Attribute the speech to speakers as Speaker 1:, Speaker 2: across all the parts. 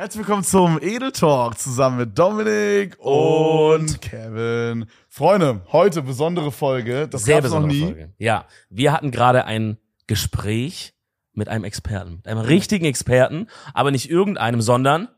Speaker 1: Herzlich willkommen zum Edel Talk zusammen mit Dominik und Kevin. Freunde, heute besondere Folge. Das
Speaker 2: Sehr
Speaker 1: gab's noch nie.
Speaker 2: Folge. Ja, wir hatten gerade ein Gespräch mit einem Experten, mit einem richtigen Experten, aber nicht irgendeinem, sondern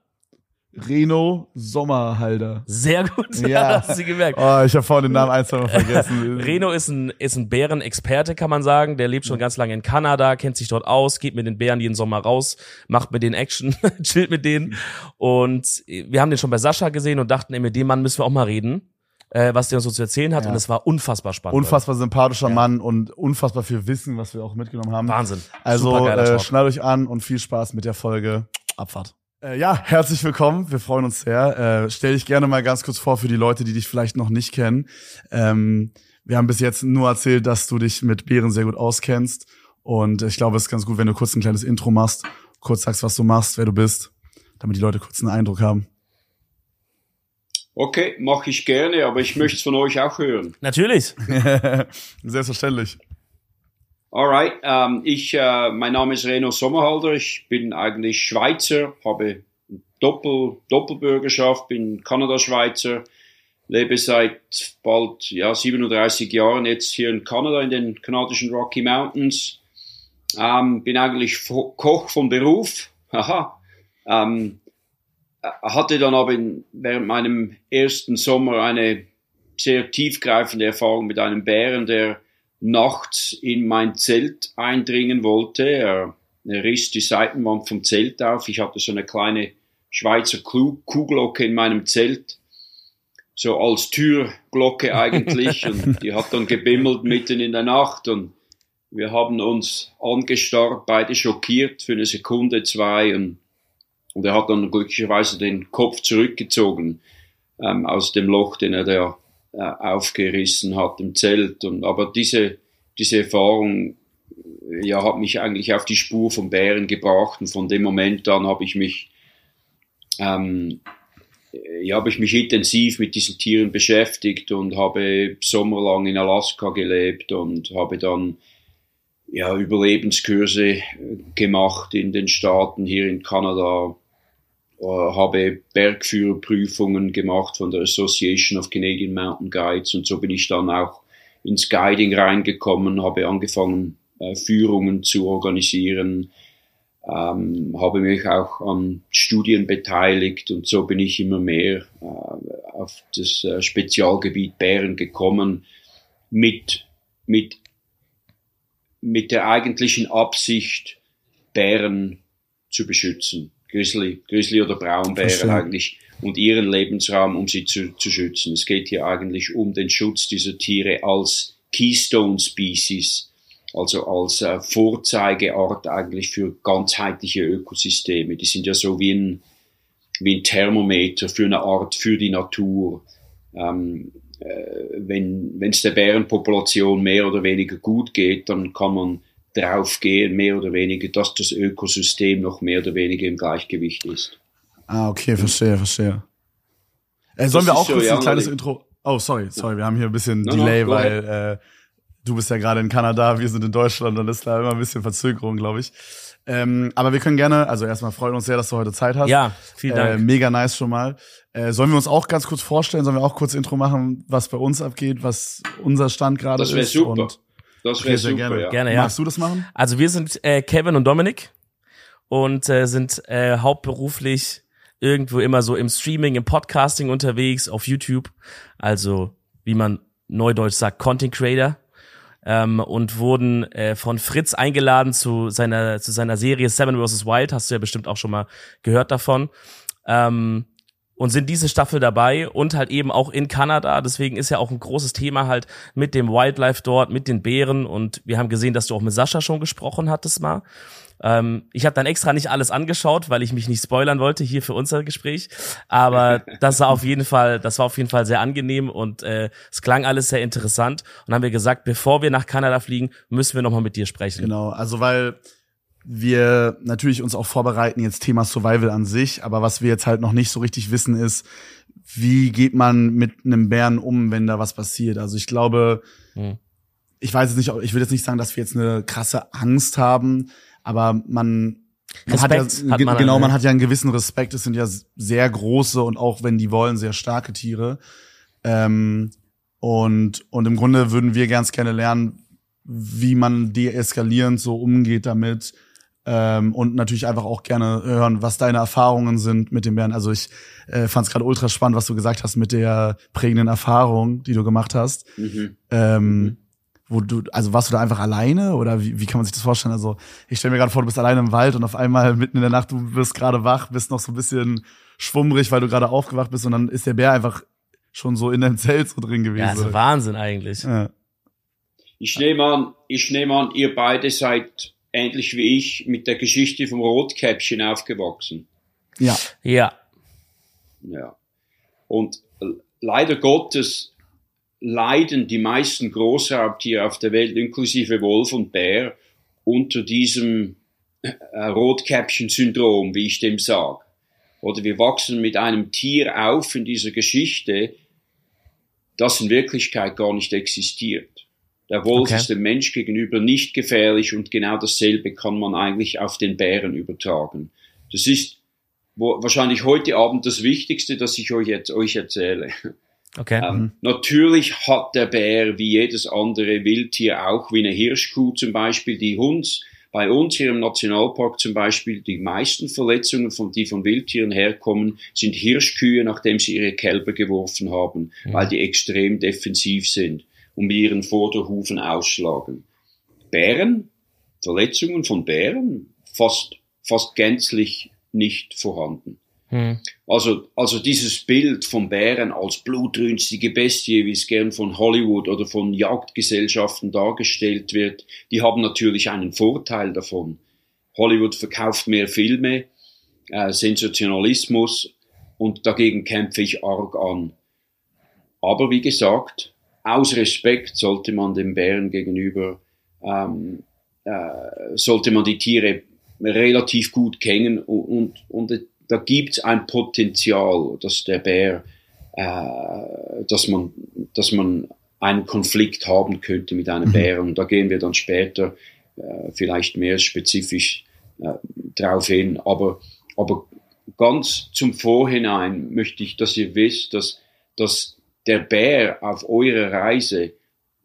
Speaker 1: Reno Sommerhalder.
Speaker 2: sehr gut.
Speaker 1: Ja.
Speaker 2: hast du gemerkt.
Speaker 1: Oh, ich habe vorhin den Namen ein, zwei Mal vergessen.
Speaker 2: Reno ist ein, ist ein Bärenexperte, kann man sagen. Der lebt schon ganz lange in Kanada, kennt sich dort aus, geht mit den Bären jeden Sommer raus, macht mit denen Action, chillt mit denen. Und wir haben den schon bei Sascha gesehen und dachten, ey, mit dem Mann müssen wir auch mal reden, äh, was der uns so zu erzählen hat.
Speaker 1: Ja.
Speaker 2: Und es war unfassbar spannend.
Speaker 1: Unfassbar sympathischer Mann und unfassbar viel Wissen, was wir auch mitgenommen haben.
Speaker 2: Wahnsinn.
Speaker 1: Also äh, schnallt euch an und viel Spaß mit der Folge. Abfahrt. Äh, ja, herzlich willkommen. Wir freuen uns sehr. Äh, stell dich gerne mal ganz kurz vor für die Leute, die dich vielleicht noch nicht kennen. Ähm, wir haben bis jetzt nur erzählt, dass du dich mit Bären sehr gut auskennst. Und ich glaube, es ist ganz gut, wenn du kurz ein kleines Intro machst, kurz sagst, was du machst, wer du bist, damit die Leute kurz einen Eindruck haben.
Speaker 3: Okay, mache ich gerne, aber ich möchte es von euch auch hören.
Speaker 2: Natürlich.
Speaker 1: Selbstverständlich.
Speaker 3: Alright, ähm, ich, äh, mein Name ist Reno Sommerhalder, ich bin eigentlich Schweizer, habe Doppel, Doppelbürgerschaft, bin Kanada-Schweizer, lebe seit bald ja, 37 Jahren jetzt hier in Kanada in den kanadischen Rocky Mountains. Ähm, bin eigentlich Koch von Beruf. Haha. Ähm, äh, hatte dann aber in, während meinem ersten Sommer eine sehr tiefgreifende Erfahrung mit einem Bären, der nachts in mein Zelt eindringen wollte. Er, er riss die Seitenwand vom Zelt auf. Ich hatte so eine kleine Schweizer Kuh- Kuhglocke in meinem Zelt. So als Türglocke eigentlich. und die hat dann gebimmelt mitten in der Nacht. Und wir haben uns angestarrt, beide schockiert für eine Sekunde, zwei. Und, und er hat dann glücklicherweise den Kopf zurückgezogen ähm, aus dem Loch, den er da äh, aufgerissen hat im Zelt. Und, aber diese, diese Erfahrung äh, ja, hat mich eigentlich auf die Spur vom Bären gebracht. Und von dem Moment an habe ich mich, ähm, äh, ja, habe ich mich intensiv mit diesen Tieren beschäftigt und habe sommerlang in Alaska gelebt und habe dann ja, Überlebenskurse gemacht in den Staaten, hier in Kanada, habe Bergführerprüfungen gemacht von der Association of Canadian Mountain Guides und so bin ich dann auch ins Guiding reingekommen, habe angefangen, äh, Führungen zu organisieren, ähm, habe mich auch an Studien beteiligt und so bin ich immer mehr äh, auf das äh, Spezialgebiet Bären gekommen mit, mit, mit der eigentlichen Absicht, Bären zu beschützen. Grizzly, Grizzly oder Braunbären
Speaker 1: Verstehe.
Speaker 3: eigentlich und ihren Lebensraum, um sie zu, zu schützen. Es geht hier eigentlich um den Schutz dieser Tiere als Keystone Species, also als äh, Vorzeigeart eigentlich für ganzheitliche Ökosysteme. Die sind ja so wie ein, wie ein Thermometer für eine Art, für die Natur. Ähm, äh, wenn es der Bärenpopulation mehr oder weniger gut geht, dann kann man drauf gehen, mehr oder weniger, dass das Ökosystem noch mehr oder weniger im Gleichgewicht ist.
Speaker 1: Ah, okay, verstehe, verstehe. Äh, sollen wir auch
Speaker 3: so,
Speaker 1: kurz
Speaker 3: ja,
Speaker 1: ein kleines
Speaker 3: Olli.
Speaker 1: Intro? Oh, sorry, sorry, wir haben hier ein bisschen
Speaker 3: No, no,
Speaker 1: Delay,
Speaker 3: go
Speaker 1: weil äh, du bist ja gerade in Kanada, wir sind in Deutschland, dann ist da immer ein bisschen Verzögerung, glaube ich. Ähm, aber wir können gerne, also erstmal freuen uns sehr, dass du heute Zeit hast.
Speaker 2: Ja, vielen
Speaker 1: Äh,
Speaker 2: Dank.
Speaker 1: mega nice schon mal. Äh, sollen wir uns auch ganz kurz vorstellen? Sollen wir auch kurz Intro machen, was bei uns abgeht, was unser Stand gerade ist?
Speaker 3: Das wäre super.
Speaker 1: Und,
Speaker 3: Das
Speaker 1: okay,
Speaker 3: wäre
Speaker 1: sehr
Speaker 3: super,
Speaker 1: gerne.
Speaker 3: ja.
Speaker 2: Gerne, ja.
Speaker 1: Magst du das machen?
Speaker 2: Also wir sind äh, Kevin und Dominik und äh, sind äh, hauptberuflich irgendwo immer so im Streaming, im Podcasting unterwegs, auf YouTube. Also wie man neudeutsch sagt, Content Creator. Ähm, und wurden äh, von Fritz eingeladen zu seiner zu seiner Serie Seven vs. Wild. Hast du ja bestimmt auch schon mal gehört davon. Ähm, und sind diese Staffel dabei und halt eben auch in Kanada. Deswegen ist ja auch ein großes Thema halt mit dem Wildlife dort, mit den Bären. Und wir haben gesehen, dass du auch mit Sascha schon gesprochen hattest mal. Ähm, ich habe dann extra nicht alles angeschaut, weil ich mich nicht spoilern wollte hier für unser Gespräch. Aber das war auf jeden Fall, das war auf jeden Fall sehr angenehm und äh, es klang alles sehr interessant. Und haben wir gesagt, bevor wir nach Kanada fliegen, müssen wir nochmal mit dir sprechen.
Speaker 1: Genau, also weil wir natürlich uns auch vorbereiten, jetzt Thema Survival an sich, aber was wir jetzt halt noch nicht so richtig wissen ist, wie geht man mit einem Bären um, wenn da was passiert? Also ich glaube, hm. ich weiß jetzt nicht, ich will jetzt nicht sagen, dass wir jetzt eine krasse Angst haben, aber man, man hat ja, hat man genau, man hat ja einen gewissen Respekt. Es sind ja sehr große und auch wenn die wollen, sehr starke Tiere. Ähm, und, und im Grunde würden wir ganz gerne lernen, wie man deeskalierend so umgeht damit, ähm, und natürlich einfach auch gerne hören, was deine Erfahrungen sind mit dem Bären. Also ich äh, fand es gerade ultra spannend, was du gesagt hast mit der prägenden Erfahrung, die du gemacht hast. Mhm. Ähm, mhm. Wo du, also warst du da einfach alleine oder wie, wie kann man sich das vorstellen? Also ich stelle mir gerade vor, du bist alleine im Wald und auf einmal mitten in der Nacht, du wirst gerade wach, bist noch so ein bisschen schwummrig, weil du gerade aufgewacht bist und dann ist der Bär einfach schon so in deinem Zelt so drin gewesen. Ja,
Speaker 2: also Wahnsinn eigentlich. Ja.
Speaker 3: Ich nehme an, ich nehme an, ihr beide seid ähnlich wie ich, mit der Geschichte vom Rotkäppchen aufgewachsen.
Speaker 1: Ja.
Speaker 2: Ja.
Speaker 3: Ja. Und leider Gottes leiden die meisten Großraubtiere auf der Welt, inklusive Wolf und Bär, unter diesem äh, Rotkäppchen-Syndrom, wie ich dem sage. Oder wir wachsen mit einem Tier auf in dieser Geschichte, das in Wirklichkeit gar nicht existiert. Der Wolf okay. ist dem Mensch gegenüber nicht gefährlich und genau dasselbe kann man eigentlich auf den Bären übertragen. Das ist wo, wahrscheinlich heute Abend das Wichtigste, das ich euch jetzt euch erzähle.
Speaker 2: Okay. Ähm,
Speaker 3: mhm. Natürlich hat der Bär wie jedes andere Wildtier auch, wie eine Hirschkuh zum Beispiel, die Hunds. Bei uns hier im Nationalpark zum Beispiel, die meisten Verletzungen, von, die von Wildtieren herkommen, sind Hirschkühe, nachdem sie ihre Kälber geworfen haben, mhm. weil die extrem defensiv sind und mit ihren Vorderhufen ausschlagen. Bären, Verletzungen von Bären, fast, fast gänzlich nicht vorhanden. Hm. Also, also dieses Bild von Bären als blutrünstige Bestie, wie es gern von Hollywood oder von Jagdgesellschaften dargestellt wird, die haben natürlich einen Vorteil davon. Hollywood verkauft mehr Filme, äh, Sensationalismus und dagegen kämpfe ich arg an. Aber wie gesagt, aus Respekt sollte man den Bären gegenüber, ähm, äh, sollte man die Tiere relativ gut kennen und, und, und da gibt es ein Potenzial, dass der Bär, äh, dass man, dass man einen Konflikt haben könnte mit einem mhm. Bären. Und da gehen wir dann später äh, vielleicht mehr spezifisch äh, drauf hin. Aber, aber ganz zum Vorhinein möchte ich, dass ihr wisst, dass, dass der Bär auf eurer Reise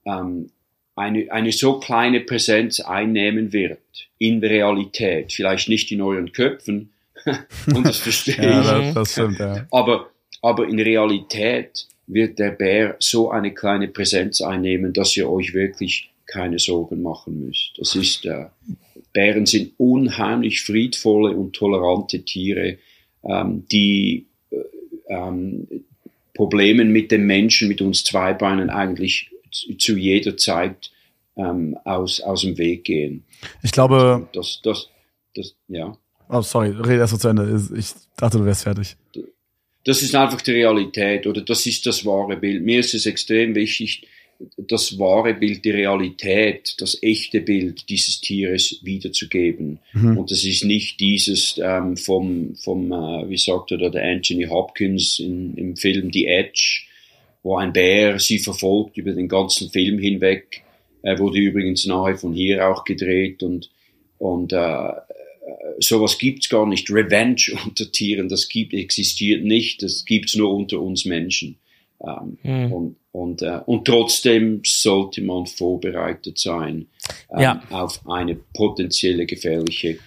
Speaker 3: ähm, eine, eine so kleine Präsenz einnehmen wird in Realität, vielleicht nicht in euren Köpfen, und das verstehe ja, ich, das, das stimmt, ja. aber, aber in Realität wird der Bär so eine kleine Präsenz einnehmen, dass ihr euch wirklich keine Sorgen machen müsst. Das ist, äh, Bären sind unheimlich friedvolle und tolerante Tiere, ähm, die äh, ähm, Problemen mit den Menschen, mit uns Zweibeinen eigentlich zu jeder Zeit ähm, aus, aus dem Weg gehen.
Speaker 1: Ich glaube.
Speaker 3: Das, das, das, ja.
Speaker 1: Oh, sorry, rede erst mal zu Ende. Ich dachte, du wärst fertig.
Speaker 3: Das ist einfach die Realität oder das ist das wahre Bild. Mir ist es extrem wichtig, das wahre Bild, die Realität, das echte Bild dieses Tieres wiederzugeben. Mhm. Und das ist nicht dieses ähm, vom, vom äh, wie sagt er da, der Anthony Hopkins in, im Film The Edge, wo ein Bär sie verfolgt über den ganzen Film hinweg, äh, wurde übrigens nahe von hier auch gedreht und, und äh, sowas gibt's gar nicht. Revenge unter Tieren, das gibt, existiert nicht, das gibt's nur unter uns Menschen. Ähm, mhm. und, und, äh, und trotzdem sollte man vorbereitet sein ähm, ja. auf eine potenzielle gefährliche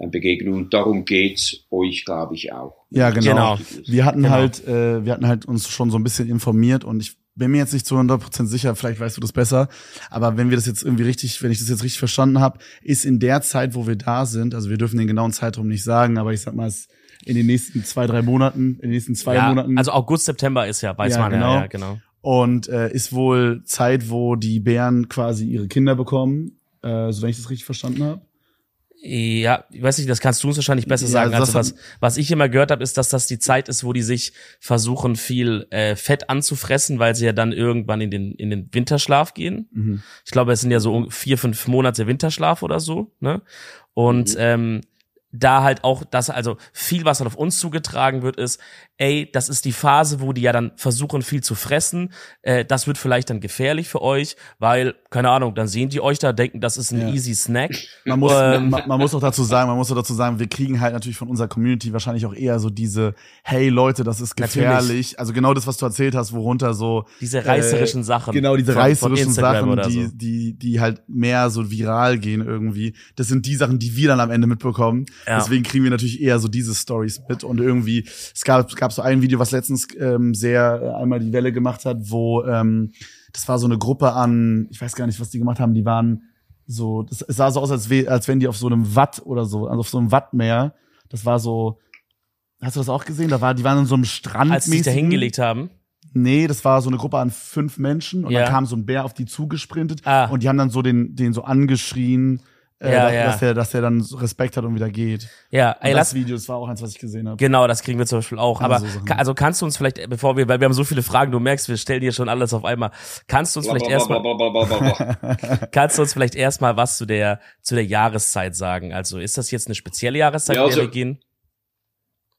Speaker 3: äh, Begegnung. Und darum geht's euch, glaube ich, auch.
Speaker 1: Ja, genau. genau. Wir hatten genau. halt, äh, wir hatten halt uns schon so ein bisschen informiert und ich bin mir jetzt nicht zu 100% sicher, vielleicht weißt du das besser, aber wenn wir das jetzt irgendwie richtig, wenn ich das jetzt richtig verstanden habe, ist in der Zeit, wo wir da sind, also wir dürfen den genauen Zeitraum nicht sagen, aber ich sag mal, es in den nächsten zwei, drei Monaten, in den nächsten zwei ja, Monaten.
Speaker 2: Also August, September ist ja, weiß ja, man genau. ja, ja, genau.
Speaker 1: Und äh, ist wohl Zeit, wo die Bären quasi ihre Kinder bekommen, äh, so wenn ich das richtig verstanden habe.
Speaker 2: Ja, ich weiß nicht, das kannst du uns wahrscheinlich besser sagen. Ja, also was, was ich immer gehört habe, ist, dass das die Zeit ist, wo die sich versuchen, viel äh, Fett anzufressen, weil sie ja dann irgendwann in den, in den Winterschlaf gehen. Mhm. Ich glaube, es sind ja so vier, fünf Monate Winterschlaf oder so. Ne? Und mhm. ähm, da halt auch das, also viel, was dann auf uns zugetragen wird, ist, ey, das ist die Phase, wo die ja dann versuchen, viel zu fressen. Äh, das wird vielleicht dann gefährlich für euch, weil, keine Ahnung, dann sehen die euch da, denken, das ist ein ja. easy Snack.
Speaker 1: Man muss, ähm, man, man, muss auch dazu sagen, man muss auch dazu sagen, wir kriegen halt natürlich von unserer Community wahrscheinlich auch eher so diese, hey Leute, das ist gefährlich. Natürlich. Also genau das, was du erzählt hast, worunter so.
Speaker 2: Diese reißerischen äh, Sachen.
Speaker 1: Genau, diese von, reißerischen von Sachen, die, so. die, die halt mehr so viral gehen irgendwie. Das sind die Sachen, die wir dann am Ende mitbekommen. Ja. Deswegen kriegen wir natürlich eher so diese Stories mit und irgendwie, es gab, gab so ein Video, was letztens ähm, sehr äh, einmal die Welle gemacht hat, wo ähm, das war so eine Gruppe an, ich weiß gar nicht, was die gemacht haben, die waren so, das, es sah so aus, als, we, als wenn die auf so einem Watt oder so, also auf so einem Wattmeer, das war so, hast du das auch gesehen? Da war, die waren in so einem Strand.
Speaker 2: Als sie sich da hingelegt haben.
Speaker 1: Nee, das war so eine Gruppe an fünf Menschen und ja. dann kam so ein Bär auf die zugesprintet ah. und die haben dann so den, den so angeschrien äh, ja, ja. dass er dass er dann Respekt hat und wieder geht.
Speaker 2: Ja, ey,
Speaker 1: das Video, das war auch eins, was ich gesehen habe.
Speaker 2: Genau, das kriegen wir zum Beispiel auch. Aber so also kannst du uns vielleicht, bevor wir, weil wir haben so viele Fragen, du merkst, wir stellen dir schon alles auf einmal. Kannst du uns vielleicht erstmal, kannst du uns vielleicht erstmal was zu der zu der Jahreszeit sagen? Also ist das jetzt eine spezielle Jahreszeit, ja, also, in der wir gehen?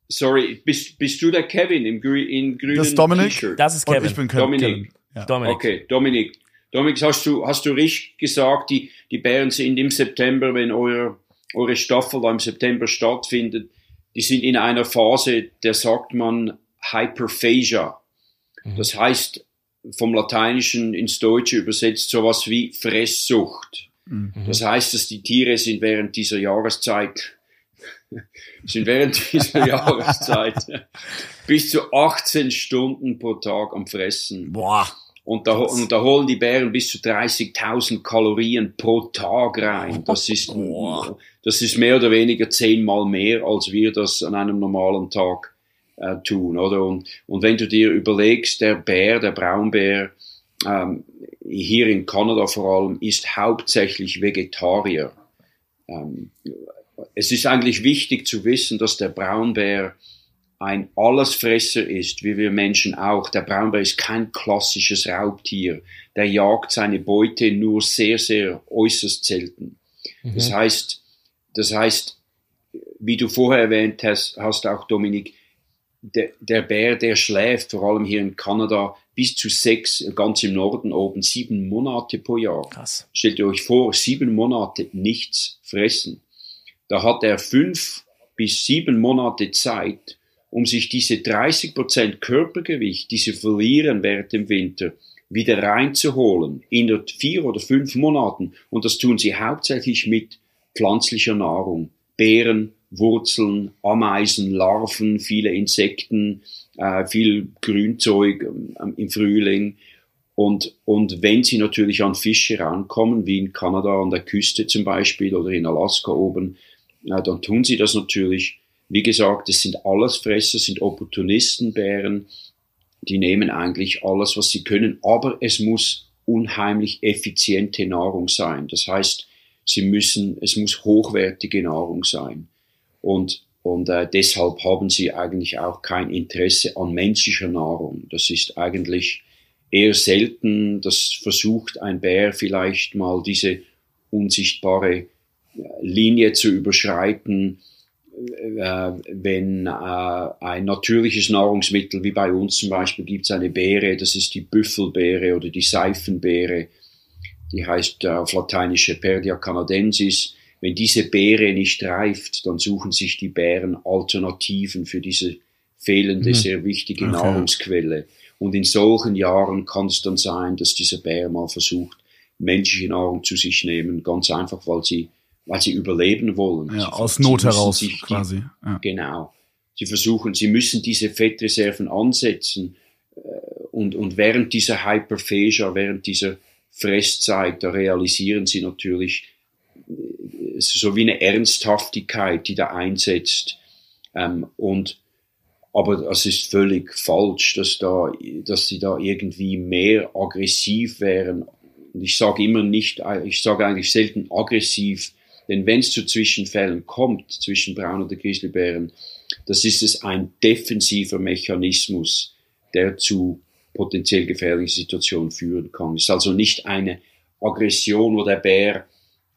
Speaker 3: Sorry, bist, bist du der Kevin im, grü in grünen
Speaker 1: Das ist Dominik.
Speaker 2: Das ist Kevin. Und
Speaker 1: ich bin
Speaker 3: Kevin. Dominik.
Speaker 1: Ja.
Speaker 3: Dominik. Okay, Dominik. Dominik, hast du, hast du richtig gesagt, die, die Bären sind im September, wenn euer, eure Staffel da im September stattfindet, die sind in einer Phase, der sagt man Hyperphagia. Mhm. Das heißt, vom Lateinischen ins Deutsche übersetzt sowas wie Fresssucht. Mhm. Das heißt, dass die Tiere sind während dieser Jahreszeit sind während dieser Jahreszeit bis zu 18 Stunden pro Tag am Fressen.
Speaker 2: Boah.
Speaker 3: Und da, und da holen die Bären bis zu 30.000 Kalorien pro Tag rein. Das ist, das ist mehr oder weniger zehnmal mehr, als wir das an einem normalen Tag äh, tun, oder? Und, und wenn du dir überlegst, der Bär, der Braunbär, ähm, hier in Kanada vor allem, ist hauptsächlich Vegetarier. Ähm, es ist eigentlich wichtig zu wissen, dass der Braunbär ein Allesfresser ist, wie wir Menschen auch. Der Braunbär ist kein klassisches Raubtier. Der jagt seine Beute nur sehr, sehr äußerst selten. Mhm. Das heißt, das heißt, wie du vorher erwähnt hast, hast auch Dominik, der, der Bär, der schläft, vor allem hier in Kanada, bis zu sechs, ganz im Norden oben, sieben Monate pro Jahr.
Speaker 2: Krass.
Speaker 3: Stellt ihr euch vor, sieben Monate nichts fressen. Da hat er fünf bis sieben Monate Zeit, um sich diese 30% Körpergewicht, die sie verlieren während dem Winter, wieder reinzuholen in vier oder fünf Monaten. Und das tun sie hauptsächlich mit pflanzlicher Nahrung. Beeren, Wurzeln, Ameisen, Larven, viele Insekten, äh, viel Grünzeug ähm, im Frühling. Und, und wenn sie natürlich an Fische rankommen, wie in Kanada an der Küste zum Beispiel oder in Alaska oben, dann tun sie das natürlich wie gesagt, es sind Allesfresser, sind Opportunistenbären, die nehmen eigentlich alles, was sie können, aber es muss unheimlich effiziente Nahrung sein. Das heißt, sie müssen, es muss hochwertige Nahrung sein. Und, und äh, deshalb haben sie eigentlich auch kein Interesse an menschlicher Nahrung. Das ist eigentlich eher selten. Das versucht ein Bär vielleicht mal diese unsichtbare äh, Linie zu überschreiten wenn äh, ein natürliches Nahrungsmittel, wie bei uns zum Beispiel, gibt es eine Beere, das ist die Büffelbeere oder die Seifenbeere, die heißt äh, auf Lateinisch Perdia canadensis. Wenn diese Beere nicht reift, dann suchen sich die Bären Alternativen für diese fehlende, mhm. sehr wichtige okay. Nahrungsquelle. Und in solchen Jahren kann es dann sein, dass dieser Bär mal versucht, menschliche Nahrung zu sich nehmen, ganz einfach, weil sie weil sie überleben wollen.
Speaker 1: Ja, aus Not heraus quasi.
Speaker 3: Ja. Genau. Sie versuchen, sie müssen diese Fettreserven ansetzen äh, und, und während dieser Hyperphagia, während dieser Fresszeit, da realisieren sie natürlich äh, so wie eine Ernsthaftigkeit, die da einsetzt. Ähm, und aber es ist völlig falsch, dass da, dass sie da irgendwie mehr aggressiv wären. Und ich sage immer nicht, ich sage eigentlich selten aggressiv, denn wenn es zu Zwischenfällen kommt zwischen Braun oder Grizzlybären, das ist es ein defensiver Mechanismus, der zu potenziell gefährlichen Situationen führen kann. Es ist also nicht eine Aggression, wo der Bär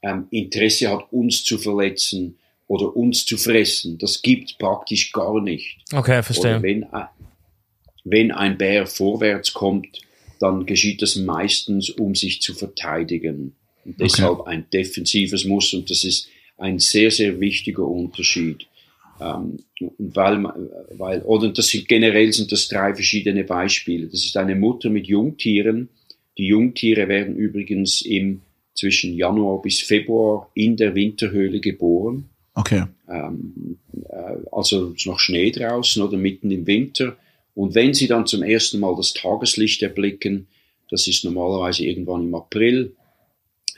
Speaker 3: ähm, Interesse hat, uns zu verletzen oder uns zu fressen. Das gibt praktisch gar nicht.
Speaker 2: Okay, verstehe.
Speaker 3: Oder wenn, wenn ein Bär vorwärts kommt, dann geschieht das meistens, um sich zu verteidigen. Und deshalb okay. ein defensives Muss und das ist ein sehr, sehr wichtiger Unterschied. Ähm, weil, weil, oder das sind, generell sind das drei verschiedene Beispiele. Das ist eine Mutter mit Jungtieren. Die Jungtiere werden übrigens im zwischen Januar bis Februar in der Winterhöhle geboren.
Speaker 1: Okay.
Speaker 3: Ähm, äh, also noch Schnee draußen oder mitten im Winter. Und wenn sie dann zum ersten Mal das Tageslicht erblicken, das ist normalerweise irgendwann im April,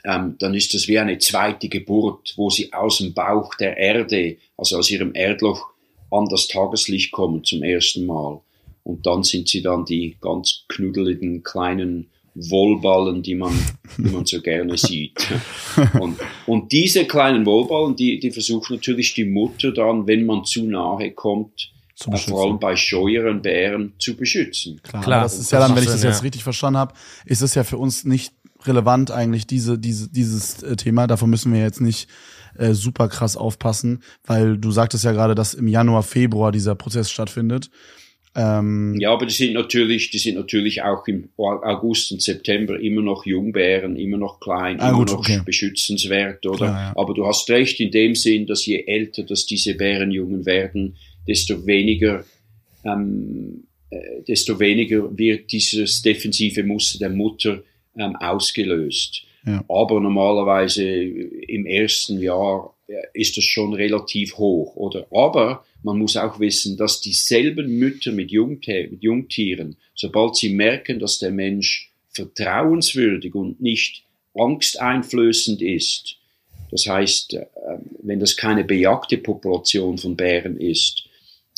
Speaker 3: ähm, dann ist das wie eine zweite Geburt, wo sie aus dem Bauch der Erde, also aus ihrem Erdloch, an das Tageslicht kommen zum ersten Mal. Und dann sind sie dann die ganz knuddeligen kleinen Wollballen, die man, die man so gerne sieht. Und, und diese kleinen Wollballen, die, die versucht natürlich die Mutter dann, wenn man zu nahe kommt, äh, vor allem bei scheueren Bären zu beschützen.
Speaker 1: Klar, Klar das ist ja dann, wenn ich das jetzt ja. richtig verstanden habe, ist es ja für uns nicht relevant eigentlich diese, diese, dieses äh, Thema. Davon müssen wir jetzt nicht äh, super krass aufpassen, weil du sagtest ja gerade, dass im Januar, Februar dieser Prozess stattfindet.
Speaker 3: Ähm, ja, aber die sind natürlich, die sind natürlich auch im August und September immer noch Jungbären, immer noch klein, ah, immer gut, noch okay. beschützenswert, oder? Klar, ja. Aber du hast recht in dem Sinn, dass je älter, dass diese Bärenjungen werden, desto weniger, ähm, äh, desto weniger wird dieses defensive Muster der Mutter ähm, ausgelöst. Ja. Aber normalerweise im ersten Jahr äh, ist das schon relativ hoch, oder? Aber man muss auch wissen, dass dieselben Mütter mit, Jungtier, mit Jungtieren, sobald sie merken, dass der Mensch vertrauenswürdig und nicht angsteinflößend ist, das heißt, äh, wenn das keine bejagte Population von Bären ist,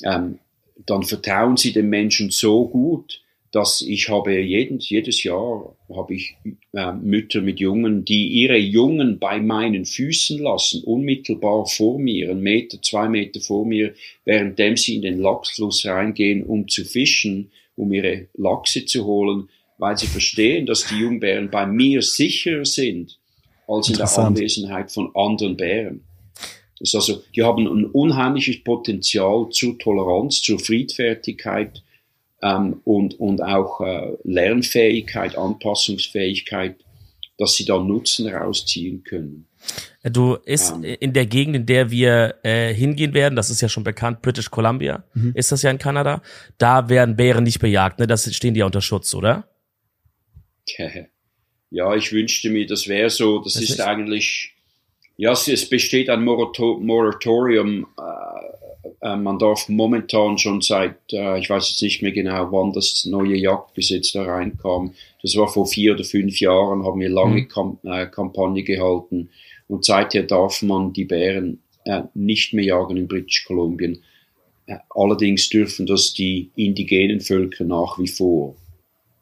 Speaker 3: ähm, dann vertrauen sie dem Menschen so gut, dass ich habe jeden, jedes Jahr habe ich äh, Mütter mit Jungen, die ihre Jungen bei meinen Füßen lassen, unmittelbar vor mir, einen Meter, zwei Meter vor mir, währenddem sie in den Lachsfluss reingehen, um zu fischen, um ihre Lachse zu holen, weil sie verstehen, dass die Jungbären bei mir sicherer sind als in der Anwesenheit von anderen Bären. Das ist also, die haben ein unheimliches Potenzial zur Toleranz, zur Friedfertigkeit, ähm, und, und auch äh, Lernfähigkeit, Anpassungsfähigkeit, dass sie da Nutzen rausziehen können.
Speaker 2: Du ist ähm, in der Gegend, in der wir äh, hingehen werden, das ist ja schon bekannt, British Columbia, mhm. ist das ja in Kanada. Da werden Bären nicht bejagt, ne? Das stehen die ja unter Schutz, oder?
Speaker 3: Ja, ich wünschte mir, das wäre so. Das, das ist, ist eigentlich, ja, es besteht ein Moratorium äh, äh, man darf momentan schon seit, äh, ich weiß jetzt nicht mehr genau, wann das neue Jagdgesetz da reinkam. Das war vor vier oder fünf Jahren, haben wir lange mhm. Äh, Kampagne gehalten. Und seither darf man die Bären äh, nicht mehr jagen in British Kolumbien. Äh, allerdings dürfen das die indigenen Völker nach wie vor.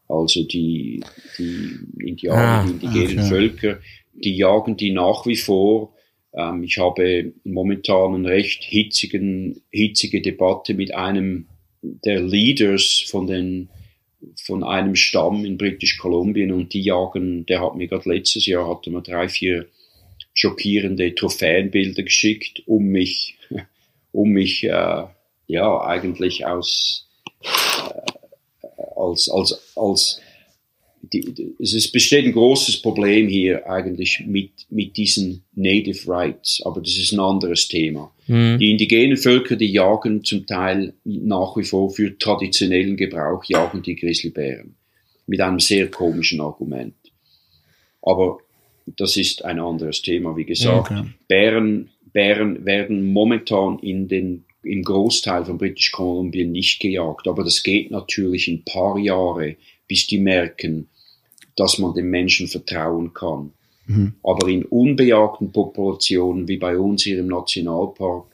Speaker 3: Also die, die Indianer, ah, die indigenen okay. Völker, die jagen die nach wie vor ähm, ich habe momentan eine recht hitzigen, hitzige Debatte mit einem der Leaders von den von einem Stamm in British Kolumbien und die jagen, der hat mir gerade letztes Jahr hatte mir drei, vier schockierende Trophäenbilder geschickt, um mich, um mich äh, ja eigentlich aus äh, als als als die, es besteht ein großes Problem hier eigentlich mit, mit diesen Native Rights, aber das ist ein anderes Thema. Mhm. Die indigenen Völker, die jagen zum Teil nach wie vor für traditionellen Gebrauch, jagen die Grizzlybären. Mit einem sehr komischen Argument. Aber das ist ein anderes Thema, wie gesagt. Okay. Bären, Bären werden momentan in den, im Großteil von British Columbia nicht gejagt, aber das geht natürlich in paar Jahre, bis die merken, dass man dem Menschen vertrauen kann. Mhm. Aber in unbejagten Populationen, wie bei uns hier im Nationalpark,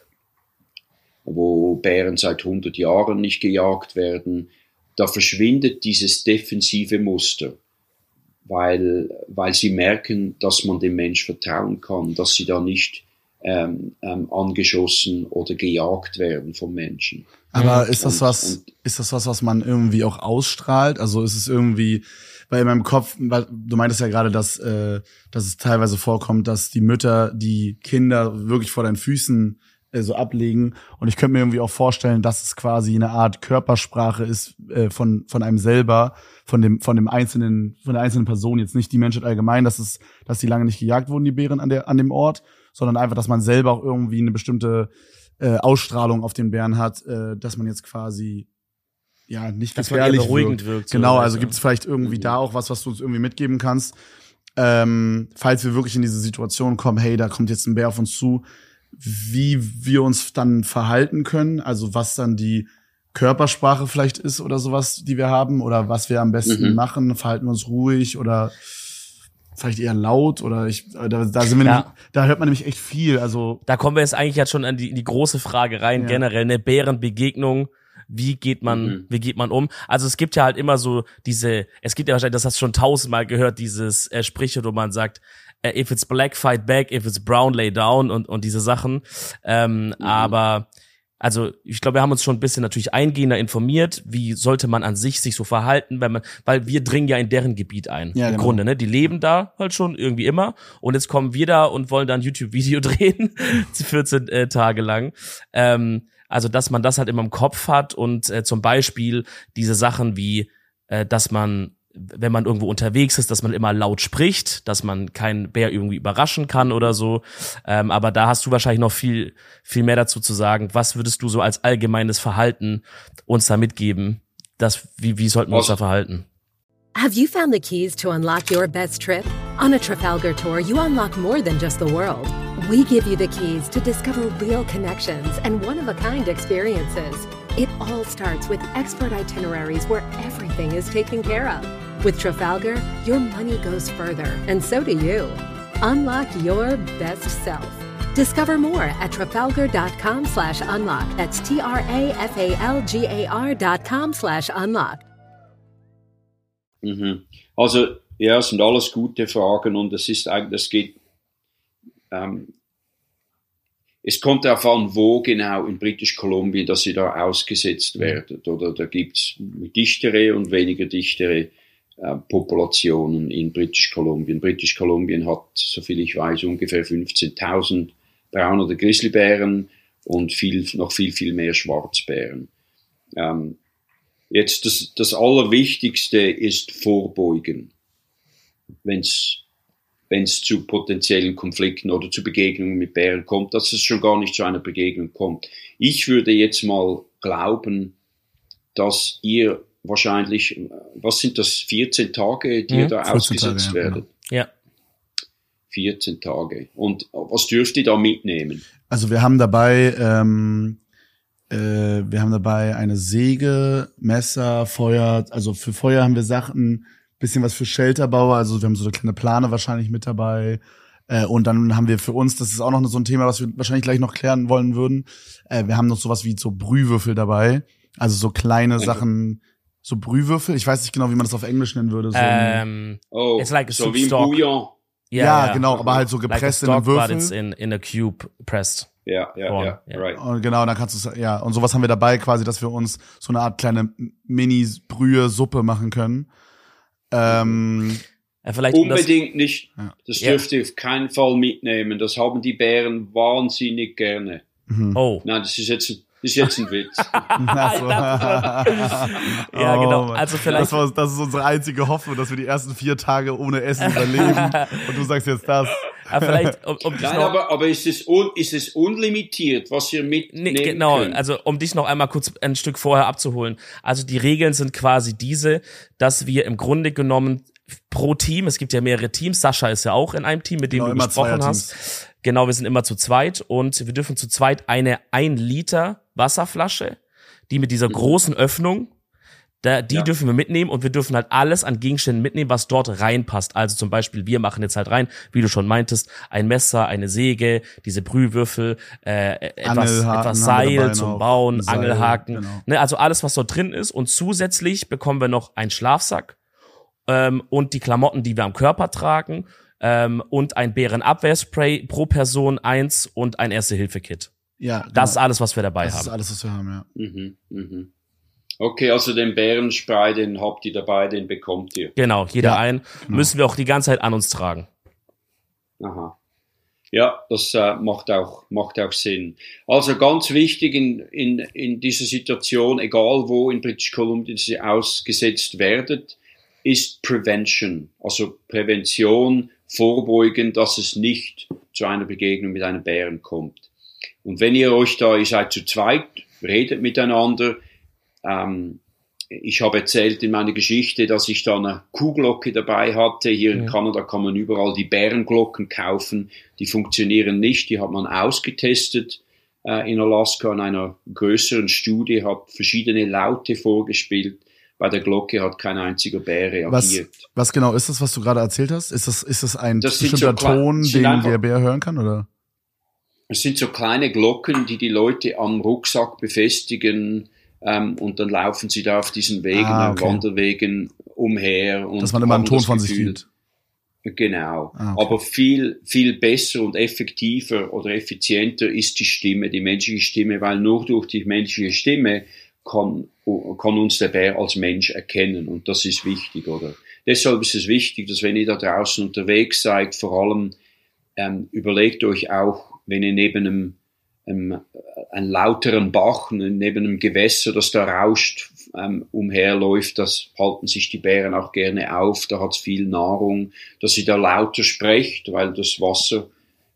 Speaker 3: wo Bären seit 100 Jahren nicht gejagt werden, da verschwindet dieses defensive Muster, weil, weil sie merken, dass man dem Mensch vertrauen kann, dass sie da nicht ähm, ähm, angeschossen oder gejagt werden vom Menschen.
Speaker 1: Aber ist das und, was, und, ist das was, was man irgendwie auch ausstrahlt? Also ist es irgendwie, weil in meinem Kopf, du meintest ja gerade, dass, äh, dass es teilweise vorkommt, dass die Mütter die Kinder wirklich vor deinen Füßen äh, so ablegen. Und ich könnte mir irgendwie auch vorstellen, dass es quasi eine Art Körpersprache ist äh, von, von einem selber, von dem, von dem einzelnen, von der einzelnen Person, jetzt nicht die Menschheit allgemein, dass es, dass die lange nicht gejagt wurden, die Bären an der, an dem Ort, sondern einfach, dass man selber auch irgendwie eine bestimmte äh, Ausstrahlung auf den Bären hat, äh, dass man jetzt quasi ja nicht dass gefährlich beruhigend wirkt. wirkt genau, also gibt es vielleicht irgendwie mhm. da auch was, was du uns irgendwie mitgeben kannst, ähm, falls wir wirklich in diese Situation kommen, hey, da kommt jetzt ein Bär auf uns zu, wie wir uns dann verhalten können, also was dann die Körpersprache vielleicht ist oder sowas, die wir haben, oder was wir am besten mhm. machen, verhalten wir uns ruhig oder vielleicht eher laut oder ich da, da sind wir ja. nämlich, da hört man nämlich echt viel. Also
Speaker 2: da kommen wir jetzt eigentlich jetzt schon an die, die große Frage rein, ja. generell eine Bärenbegegnung. Wie geht man, mhm. wie geht man um? Also es gibt ja halt immer so diese, es gibt ja wahrscheinlich, das hast du schon tausendmal gehört, dieses äh, Sprichwort, wo man sagt, äh, if it's black, fight back, if it's brown, lay down und, und diese Sachen. Ähm, mhm. Aber also ich glaube, wir haben uns schon ein bisschen natürlich eingehender informiert, wie sollte man an sich sich so verhalten, wenn man, weil wir dringen ja in deren Gebiet ein. Ja, im genau. Grunde, ne? Die leben da halt schon irgendwie immer und jetzt kommen wir da und wollen da ein YouTube-Video drehen, 14 äh, Tage lang. Ähm, also dass man das halt immer im Kopf hat und äh, zum Beispiel diese Sachen wie, äh, dass man wenn man irgendwo unterwegs ist, dass man immer laut spricht, dass man keinen Bär irgendwie überraschen kann oder so. Ähm, aber da hast du wahrscheinlich noch viel, viel mehr dazu zu sagen. Was würdest du so als allgemeines Verhalten uns da mitgeben? Das, wie, wie sollten wir uns da verhalten?
Speaker 4: Have you found the keys to unlock your best trip? On a Trafalgar tour, you unlock more than just the world. We give you the keys to discover real connections and one-of-a-kind experiences. It all starts with expert itineraries where everything is taken care of. With Trafalgar, your money goes further, and so do you. Unlock your best self. Discover more at trafalgar.com slash unlock. That's T-R-A-F-A-L-G-A-R dot com slash unlock.
Speaker 3: Mhm. Also, ja, sind alles gute Fragen und es ist das geht, ähm, Es kommt darauf an, wo genau in British Columbia, dass sie da ausgesetzt mhm. werden. Oder da gibt's dichtere und weniger dichtere äh, Populationen in British Columbia. British Columbia hat, soviel ich weiß, ungefähr 15.000 Braun- oder Grizzlybären und viel, noch viel, viel mehr Schwarzbären. Ähm, jetzt das, das Allerwichtigste ist Vorbeugen. Wenn's wenn es zu potenziellen Konflikten oder zu Begegnungen mit Bären kommt, dass es schon gar nicht zu einer Begegnung kommt. Ich würde jetzt mal glauben, dass ihr wahrscheinlich, was sind das, 14 Tage, die mhm, ihr da ausgesetzt Tage, werdet?
Speaker 2: Ja, genau.
Speaker 3: 14 Tage. Und was dürft ihr da mitnehmen?
Speaker 1: Also wir haben dabei, ähm, äh, wir haben dabei eine Säge, Messer, Feuer, also für Feuer haben wir Sachen, bisschen was für Shelterbauer, also wir haben so eine kleine Plane wahrscheinlich mit dabei. Äh, und dann haben wir für uns, das ist auch noch so ein Thema, was wir wahrscheinlich gleich noch klären wollen würden. Äh, wir haben noch sowas wie so Brühwürfel dabei. Also so kleine okay. Sachen, so Brühwürfel. Ich weiß nicht genau, wie man das auf Englisch nennen würde. So
Speaker 2: ähm, oh, it's like a so wie ein
Speaker 3: Bouillon.
Speaker 1: Ja, ja, ja, genau, aber halt so gepresst like in Würfel. But it's
Speaker 2: in, in a cube pressed.
Speaker 3: Ja, ja, ja, ja, right.
Speaker 1: Und genau, dann kannst du ja, und sowas haben wir dabei quasi, dass wir uns so eine Art kleine Mini-Brühe-Suppe machen können. Ähm,
Speaker 3: ja, vielleicht Unbedingt das, nicht. Das dürft ihr auf keinen Fall mitnehmen. Das haben die Bären wahnsinnig gerne.
Speaker 2: Mhm. Oh.
Speaker 3: Nein, das ist jetzt, das ist jetzt ein Witz.
Speaker 2: ja, genau. Oh, also vielleicht.
Speaker 1: Das, war, das ist unsere einzige Hoffnung, dass wir die ersten vier Tage ohne Essen überleben. Und du sagst jetzt das.
Speaker 2: Aber vielleicht, um, um
Speaker 3: Nein, aber, aber ist es, un, ist es unlimitiert, was ihr mitnehmen nee,
Speaker 2: Genau,
Speaker 3: könnt?
Speaker 2: also um dich noch einmal kurz ein Stück vorher abzuholen. Also die Regeln sind quasi diese, dass wir im Grunde genommen pro Team, es gibt ja mehrere Teams, Sascha ist ja auch in einem Team, mit dem genau, du gesprochen hast. Genau, wir sind immer zu zweit und wir dürfen zu zweit eine ein Liter Wasserflasche, die mit dieser mhm. großen Öffnung Da, die ja. dürfen wir mitnehmen und wir dürfen halt alles an Gegenständen mitnehmen, was dort reinpasst. Also zum Beispiel, wir machen jetzt halt rein, wie du schon meintest, ein Messer, eine Säge, diese Brühwürfel, äh, etwas, etwas Seil zum Bauen, Seil, Angelhaken. Genau. Ne, also alles, was dort drin ist. Und zusätzlich bekommen wir noch einen Schlafsack ähm, und die Klamotten, die wir am Körper tragen ähm, und ein Bärenabwehrspray pro Person eins und ein Erste-Hilfe-Kit. Ja, genau. Das ist alles, was wir dabei
Speaker 1: das
Speaker 2: haben.
Speaker 1: Das ist alles, was wir haben, ja.
Speaker 3: Mhm, mhm. Okay, also den Bärenspray, den habt ihr dabei, den bekommt ihr.
Speaker 2: Genau, jeder ja, ein. Genau. Müssen wir auch die ganze Zeit an uns tragen.
Speaker 3: Aha. Ja, das äh, macht, auch, macht auch Sinn. Also ganz wichtig in, in, in dieser Situation, egal wo in British Columbia Sie ausgesetzt werdet, ist Prevention, also Prävention, Vorbeugen, dass es nicht zu einer Begegnung mit einem Bären kommt. Und wenn ihr euch da, ihr seid zu zweit, redet miteinander, ähm, ich habe erzählt in meiner Geschichte, dass ich da eine Kuhglocke dabei hatte. Hier in Kanada kann man überall die Bärenglocken kaufen. Die funktionieren nicht. Die hat man ausgetestet äh, in Alaska in einer größeren Studie, hat verschiedene Laute vorgespielt. Bei der Glocke hat kein einziger Bär reagiert.
Speaker 1: Was, was genau ist das, was du gerade erzählt hast? Ist das, ist das ein das bestimmter so Ton, den einfach, der Bär hören kann, oder?
Speaker 3: Es sind so kleine Glocken, die die Leute am Rucksack befestigen ähm, und dann laufen sie da auf diesen Wegen, ah, okay. Wanderwegen umher. Und
Speaker 1: Dass man immer einen Ton von sich fühlt.
Speaker 3: Genau. Ah, okay. Aber viel, viel besser und effektiver oder effizienter ist die Stimme, die menschliche Stimme, weil nur durch die menschliche Stimme kann, kann uns der Bär als Mensch erkennen und das ist wichtig, oder? Deshalb ist es wichtig, dass wenn ihr da draußen unterwegs seid, vor allem ähm, überlegt euch auch, wenn ihr neben einem ähm, einen lauteren Bach neben einem Gewässer, das da rauscht, ähm, umherläuft, das halten sich die Bären auch gerne auf, da hat es viel Nahrung, dass sie da lauter sprecht, weil das Wasser,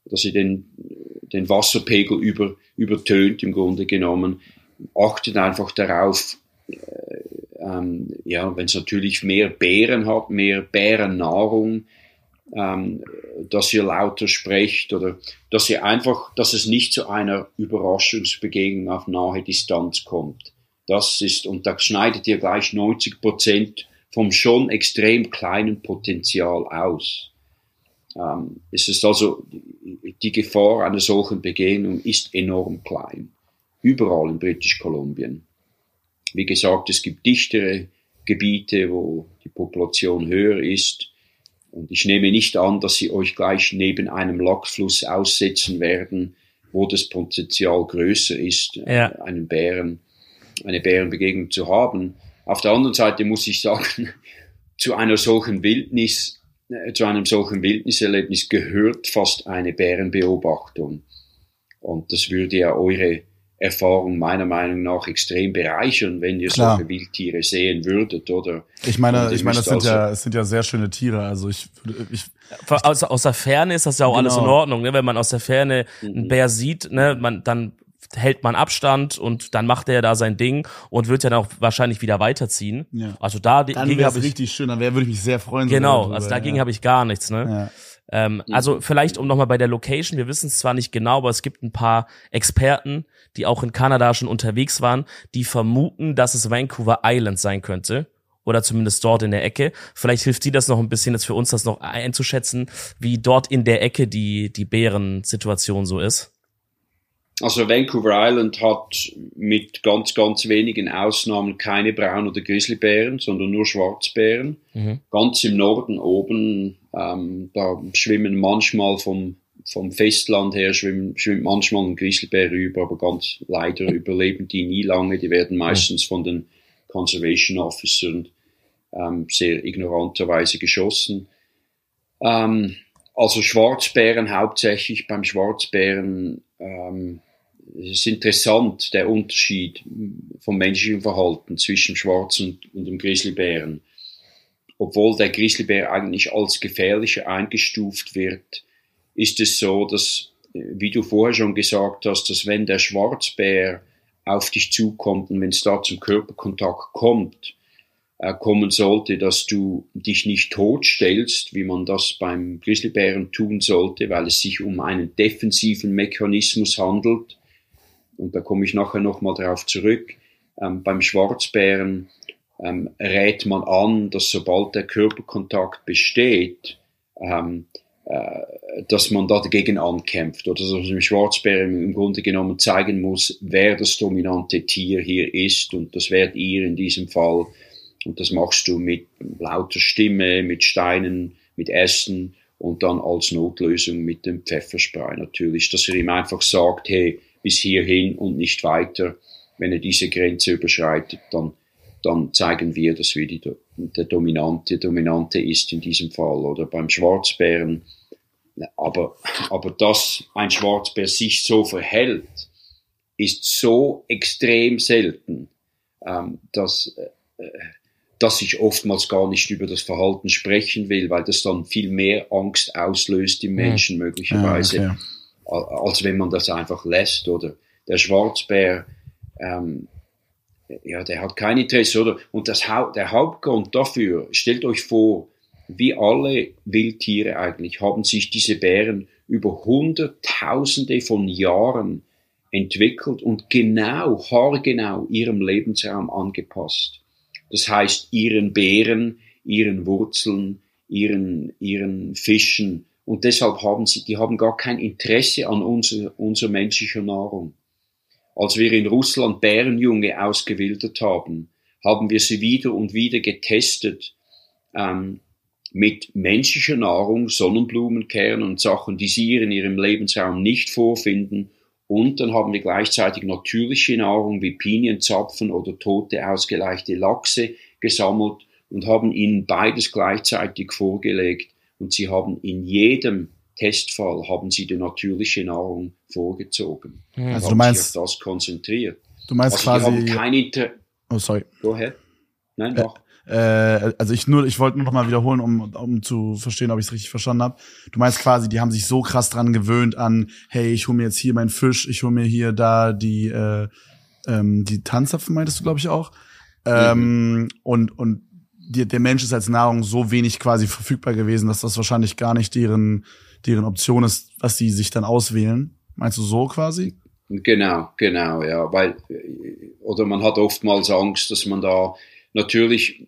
Speaker 3: dass sie den, den Wasserpegel über, übertönt im Grunde genommen. Achtet einfach darauf, äh, ähm, ja, wenn es natürlich mehr Bären hat, mehr Bärennahrung, ähm, dass ihr lauter sprecht oder dass ihr einfach, dass es nicht zu einer Überraschungsbegegnung auf nahe Distanz kommt. Das ist, und da schneidet ihr gleich 90 Prozent vom schon extrem kleinen Potenzial aus. Ähm, es ist also, die Gefahr einer solchen Begegnung ist enorm klein. Überall in British Kolumbien. Wie gesagt, es gibt dichtere Gebiete, wo die Population höher ist. Und ich nehme nicht an, dass sie euch gleich neben einem Lachfluss aussetzen werden, wo das Potenzial größer ist, ja. einen Bären, eine Bärenbegegnung zu haben. Auf der anderen Seite muss ich sagen, zu einer solchen Wildnis, äh, zu einem solchen Wildniserlebnis gehört fast eine Bärenbeobachtung. Und das würde ja eure Erfahrung meiner Meinung nach extrem bereichern, wenn ihr Klar. solche Wildtiere sehen würdet, oder?
Speaker 1: Ich meine, ich meine, das sind also ja, es sind ja sehr schöne Tiere. Also ich, ich
Speaker 2: aus, aus der Ferne ist das ja auch genau. alles in genau. Ordnung, ne? Wenn man aus der Ferne einen mhm. Bär sieht, ne, man dann hält man Abstand und dann macht er da sein Ding und wird ja dann auch wahrscheinlich wieder weiterziehen. Ja. Also da
Speaker 1: dann dagegen habe ich richtig schön, dann würde ich mich sehr freuen.
Speaker 2: Genau, also dagegen ja. habe ich gar nichts, ne? Ja. Ähm, mhm. Also vielleicht um nochmal bei der Location, wir wissen es zwar nicht genau, aber es gibt ein paar Experten, die auch in Kanada schon unterwegs waren, die vermuten, dass es Vancouver Island sein könnte. Oder zumindest dort in der Ecke. Vielleicht hilft dir das noch ein bisschen, jetzt für uns das noch einzuschätzen, wie dort in der Ecke die, die Bärensituation so ist.
Speaker 3: Also Vancouver Island hat mit ganz, ganz wenigen Ausnahmen keine Braun- oder Grizzlybären, sondern nur Schwarzbären. Mhm. Ganz im Norden oben, ähm, da schwimmen manchmal vom vom Festland her schwimmt, schwimmt manchmal ein Grizzlybär rüber, aber ganz leider überleben die nie lange. Die werden meistens von den Conservation Officers ähm, sehr ignoranterweise geschossen. Ähm, also Schwarzbären hauptsächlich beim Schwarzbären ähm, es ist interessant der Unterschied vom menschlichen Verhalten zwischen Schwarz und, und dem Grizzlybären. Obwohl der Grizzlybär eigentlich als gefährlicher eingestuft wird, ist es so, dass, wie du vorher schon gesagt hast, dass wenn der Schwarzbär auf dich zukommt und wenn es da zum Körperkontakt kommt, äh, kommen sollte, dass du dich nicht totstellst, wie man das beim Grizzlybären tun sollte, weil es sich um einen defensiven Mechanismus handelt. Und da komme ich nachher nochmal darauf zurück. Ähm, beim Schwarzbären ähm, rät man an, dass sobald der Körperkontakt besteht, ähm, äh, dass man dagegen ankämpft. Oder dass man dem Schwarzbär im Grunde genommen zeigen muss, wer das dominante Tier hier ist. Und das wärt ihr in diesem Fall. Und das machst du mit lauter Stimme, mit Steinen, mit Essen und dann als Notlösung mit dem Pfefferspray natürlich, dass er ihm einfach sagt, hey, bis hierhin und nicht weiter. Wenn er diese Grenze überschreitet, dann, dann zeigen wir, dass wir die, der Dominante, Dominante ist in diesem Fall. Oder beim Schwarzbären. Aber, aber dass ein Schwarzbär sich so verhält, ist so extrem selten, ähm, dass, äh, dass ich oftmals gar nicht über das Verhalten sprechen will, weil das dann viel mehr Angst auslöst im Menschen möglicherweise, ja, okay. als wenn man das einfach lässt. Oder der Schwarzbär, ähm, ja, der hat kein Interesse, oder? Und das, der Hauptgrund dafür, stellt euch vor, wie alle Wildtiere eigentlich, haben sich diese Bären über Hunderttausende von Jahren entwickelt und genau, haargenau ihrem Lebensraum angepasst. Das heißt, ihren Beeren, ihren Wurzeln, ihren, ihren Fischen. Und deshalb haben sie, die haben gar kein Interesse an unserer, unserer menschlicher Nahrung. Als wir in Russland Bärenjunge ausgewildert haben, haben wir sie wieder und wieder getestet ähm, mit menschlicher Nahrung, Sonnenblumenkernen und Sachen, die sie in ihrem Lebensraum nicht vorfinden und dann haben wir gleichzeitig natürliche Nahrung wie Pinienzapfen oder tote ausgeleichte Lachse gesammelt und haben ihnen beides gleichzeitig vorgelegt. Und sie haben in jedem Testfall haben sie die natürliche Nahrung vorgezogen.
Speaker 1: Hm. Also du meinst
Speaker 3: sich auf das konzentriert.
Speaker 1: Du meinst also quasi.
Speaker 3: Die haben kein Inter
Speaker 1: oh sorry.
Speaker 3: Go ahead. Nein, doch.
Speaker 1: Äh, also ich nur, ich wollte nur noch mal wiederholen, um, um zu verstehen, ob ich es richtig verstanden habe. Du meinst quasi, die haben sich so krass dran gewöhnt an, hey, ich hole mir jetzt hier meinen Fisch, ich hole mir hier da die äh, ähm, die Tanzapfen, meintest du, glaube ich auch. Ähm, mhm. Und und die, der Mensch ist als Nahrung so wenig quasi verfügbar gewesen, dass das wahrscheinlich gar nicht deren deren Option ist, was sie sich dann auswählen. Meinst du so quasi?
Speaker 3: Genau, genau, ja, weil oder man hat oftmals Angst, dass man da natürlich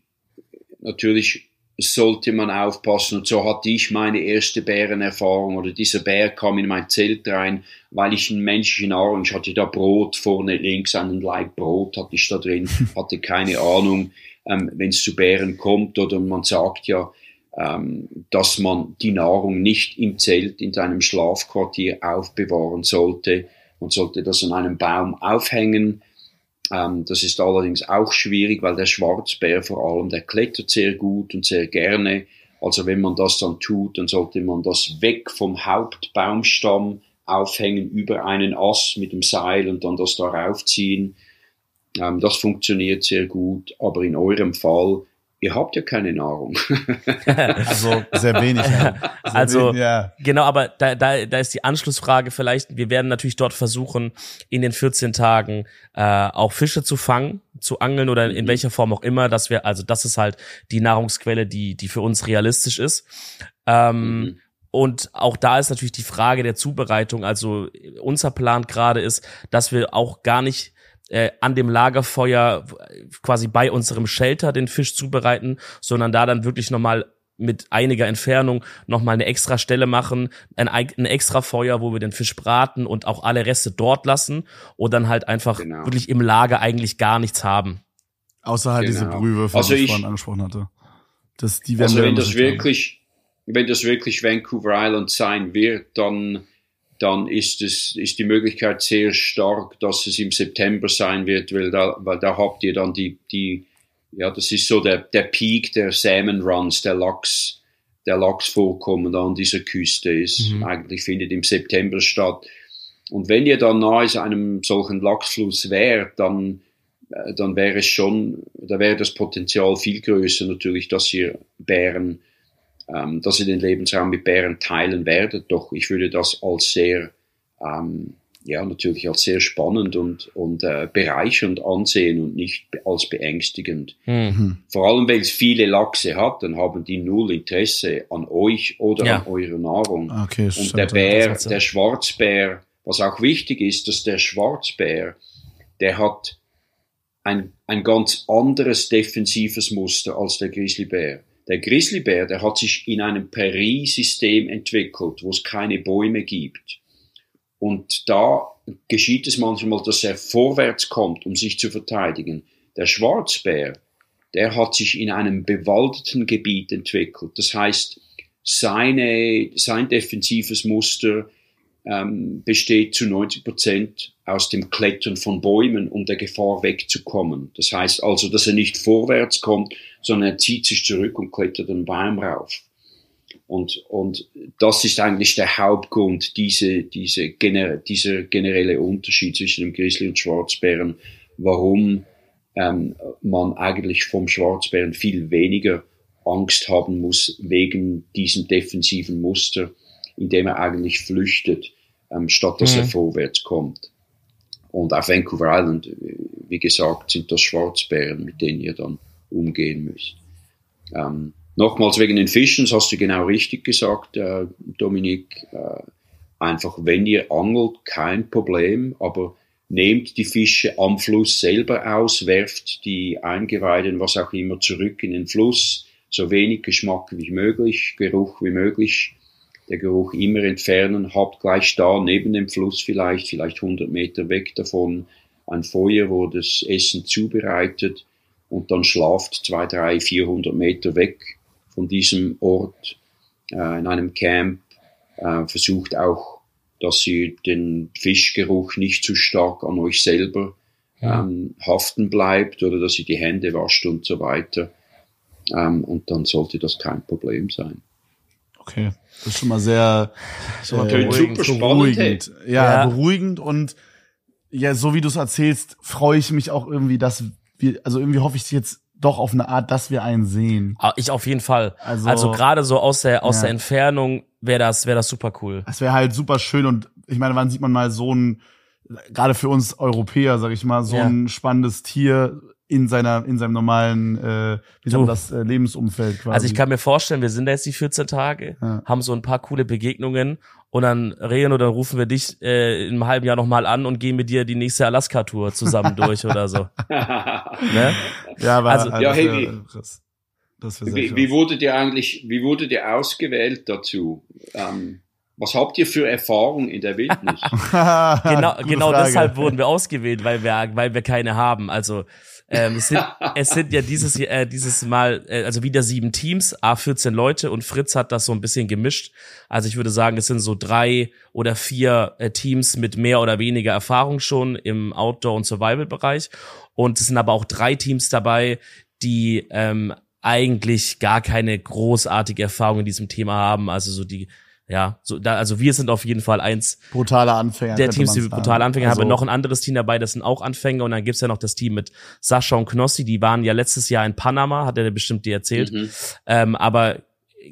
Speaker 3: natürlich sollte man aufpassen. Und so hatte ich meine erste Bärenerfahrung oder dieser Bär kam in mein Zelt rein, weil ich einen menschlichen Nahrung, ich hatte da Brot vorne links, einen Leib Brot hatte ich da drin, hatte keine Ahnung, ähm, wenn es zu Bären kommt oder man sagt ja, dass man die Nahrung nicht im Zelt in deinem Schlafquartier aufbewahren sollte. Man sollte das an einem Baum aufhängen ähm, das ist allerdings auch schwierig, weil der Schwarzbär vor allem, der klettert sehr gut und sehr gerne. Also wenn man das dann tut, dann sollte man das weg vom Hauptbaumstamm aufhängen über einen Ast mit dem Seil und dann das darauf ziehen. Ähm, das funktioniert sehr gut, aber in eurem Fall ihr habt ja keine Nahrung.
Speaker 1: also sehr wenig.
Speaker 2: Sehr also wenig, ja. genau, aber da, da, da ist die Anschlussfrage vielleicht, wir werden natürlich dort versuchen, in den 14 Tagen äh, auch Fische zu fangen, zu angeln oder in mhm. welcher Form auch immer, dass wir, also das ist halt die Nahrungsquelle, die, die für uns realistisch ist. Ähm, mhm. Und auch da ist natürlich die Frage der Zubereitung. Also unser Plan gerade ist, dass wir auch gar nicht äh, an dem Lagerfeuer quasi bei unserem Shelter den Fisch zubereiten, sondern da dann wirklich nochmal mit einiger Entfernung nochmal eine extra Stelle machen, ein, ein extra Feuer, wo wir den Fisch braten und auch alle Reste dort lassen und dann halt einfach genau. wirklich im Lager eigentlich gar nichts haben.
Speaker 1: Außer halt genau. diese Brühwürfel,
Speaker 3: also
Speaker 1: die ich vorhin angesprochen hatte.
Speaker 3: Das, die werden also wenn das wirklich, haben. wenn das wirklich Vancouver Island sein wird, dann dann ist es ist die Möglichkeit sehr stark, dass es im September sein wird, weil da, weil da habt ihr dann die, die ja, das ist so der, der Peak der Salmon Runs, der Lachs, der Lachsvorkommen da an dieser Küste ist. Mhm. Eigentlich findet im September statt. Und wenn ihr dann nahe einem solchen Lachsfluss wärt, dann, äh, dann wäre es schon, da wäre das Potenzial viel größer natürlich, dass ihr Bären ähm, dass ihr den Lebensraum mit Bären teilen werdet. Doch ich würde das als sehr, ähm, ja, natürlich als sehr spannend und, und äh, bereichernd ansehen und nicht als beängstigend. Mhm. Vor allem, weil es viele Lachse hat, dann haben die null Interesse an euch oder ja. an eurer Nahrung.
Speaker 1: Okay,
Speaker 3: und der Bär, der Schwarzbär, was auch wichtig ist, dass der Schwarzbär, der hat ein, ein ganz anderes defensives Muster als der Grizzlybär. Der Grizzlybär, der hat sich in einem Präriesystem entwickelt, wo es keine Bäume gibt. Und da geschieht es manchmal, dass er vorwärts kommt, um sich zu verteidigen. Der Schwarzbär, der hat sich in einem bewaldeten Gebiet entwickelt. Das heißt, seine, sein defensives Muster ähm, besteht zu 90 Prozent aus dem Klettern von Bäumen, um der Gefahr wegzukommen. Das heißt also, dass er nicht vorwärts kommt, sondern er zieht sich zurück und klettert einen Baum rauf. Und, und das ist eigentlich der Hauptgrund, diese, diese gener dieser generelle Unterschied zwischen dem Grizzly und Schwarzbären, warum ähm, man eigentlich vom Schwarzbären viel weniger Angst haben muss wegen diesem defensiven Muster, in dem er eigentlich flüchtet, ähm, statt dass mhm. er vorwärts kommt. Und auf Vancouver Island, wie gesagt, sind das Schwarzbären, mit denen ihr dann umgehen müsst. Ähm, nochmals wegen den Fischen, das hast du genau richtig gesagt, äh, Dominik. Äh, einfach, wenn ihr angelt, kein Problem, aber nehmt die Fische am Fluss selber aus, werft die Eingeweiden, was auch immer, zurück in den Fluss, so wenig Geschmack wie möglich, Geruch wie möglich, der Geruch immer entfernen, habt gleich da neben dem Fluss vielleicht, vielleicht 100 Meter weg davon, ein Feuer, wo das Essen zubereitet und dann schlaft zwei, drei, 400 Meter weg von diesem Ort äh, in einem Camp, äh, versucht auch dass ihr den Fischgeruch nicht zu stark an euch selber ähm, haften bleibt oder dass ihr die Hände wascht und so weiter. Ähm, und dann sollte das kein Problem sein.
Speaker 1: Okay, das ist schon mal sehr
Speaker 3: schon mal äh, beruhigend. Super
Speaker 1: beruhigend. Ja, ja, beruhigend und ja, so wie du es erzählst, freue ich mich auch irgendwie, dass wir, also irgendwie hoffe ich jetzt doch auf eine Art, dass wir einen sehen.
Speaker 2: Ah, ich auf jeden Fall. Also, also gerade so aus der aus ja. der Entfernung wäre das wäre das super cool.
Speaker 1: Es wäre halt super schön und ich meine, wann sieht man mal so ein gerade für uns Europäer, sag ich mal, so ja. ein spannendes Tier in seiner in seinem normalen äh, wie sagt man das äh, Lebensumfeld quasi.
Speaker 2: Also ich kann mir vorstellen, wir sind da jetzt die 14 Tage, ja. haben so ein paar coole Begegnungen und dann Rehen oder rufen wir dich äh, in einem halben Jahr nochmal an und gehen mit dir die nächste Alaska-Tour zusammen durch oder so. ne?
Speaker 1: Ja, aber also,
Speaker 3: ja, hey, wie, das wie, wie wurde dir eigentlich, wie wurde dir ausgewählt dazu? Ähm, was habt ihr für Erfahrungen in der Wildnis?
Speaker 2: genau, genau deshalb wurden wir ausgewählt, weil wir, weil wir keine haben. Also ähm, es, sind, es sind ja dieses, äh, dieses Mal, äh, also wieder sieben Teams, A14 Leute und Fritz hat das so ein bisschen gemischt. Also ich würde sagen, es sind so drei oder vier äh, Teams mit mehr oder weniger Erfahrung schon im Outdoor- und Survival-Bereich. Und es sind aber auch drei Teams dabei, die ähm, eigentlich gar keine großartige Erfahrung in diesem Thema haben. Also so die ja, so da, also wir sind auf jeden Fall eins.
Speaker 1: Brutale Anfänger.
Speaker 2: Der Teams, die brutale Anfänger also, haben noch ein anderes Team dabei, das sind auch Anfänger und dann gibt's ja noch das Team mit Sascha und Knossi, die waren ja letztes Jahr in Panama, hat er bestimmt dir erzählt. Mhm. Ähm, aber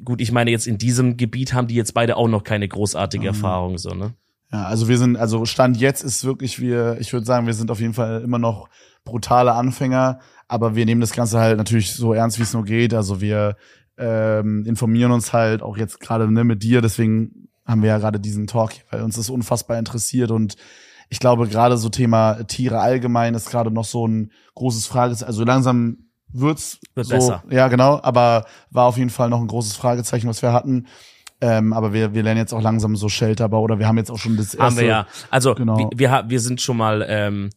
Speaker 2: gut, ich meine jetzt in diesem Gebiet haben die jetzt beide auch noch keine großartige mhm. Erfahrung, so, ne?
Speaker 1: Ja, also wir sind, also Stand jetzt ist wirklich, wir, ich würde sagen, wir sind auf jeden Fall immer noch brutale Anfänger, aber wir nehmen das Ganze halt natürlich so ernst, wie es nur geht. Also wir ähm, informieren uns halt auch jetzt gerade ne, mit dir, deswegen haben wir ja gerade diesen Talk, weil uns das unfassbar interessiert und ich glaube gerade so Thema Tiere allgemein ist gerade noch so ein großes Fragezeichen. Also langsam wird's
Speaker 2: Wird
Speaker 1: so,
Speaker 2: besser.
Speaker 1: ja genau, aber war auf jeden Fall noch ein großes Fragezeichen, was wir hatten. Ähm, aber wir, wir lernen jetzt auch langsam so Shelterbau oder wir haben jetzt auch schon das erste.
Speaker 2: Haben wir ja. Also genau. wir, wir, wir sind schon mal ähm,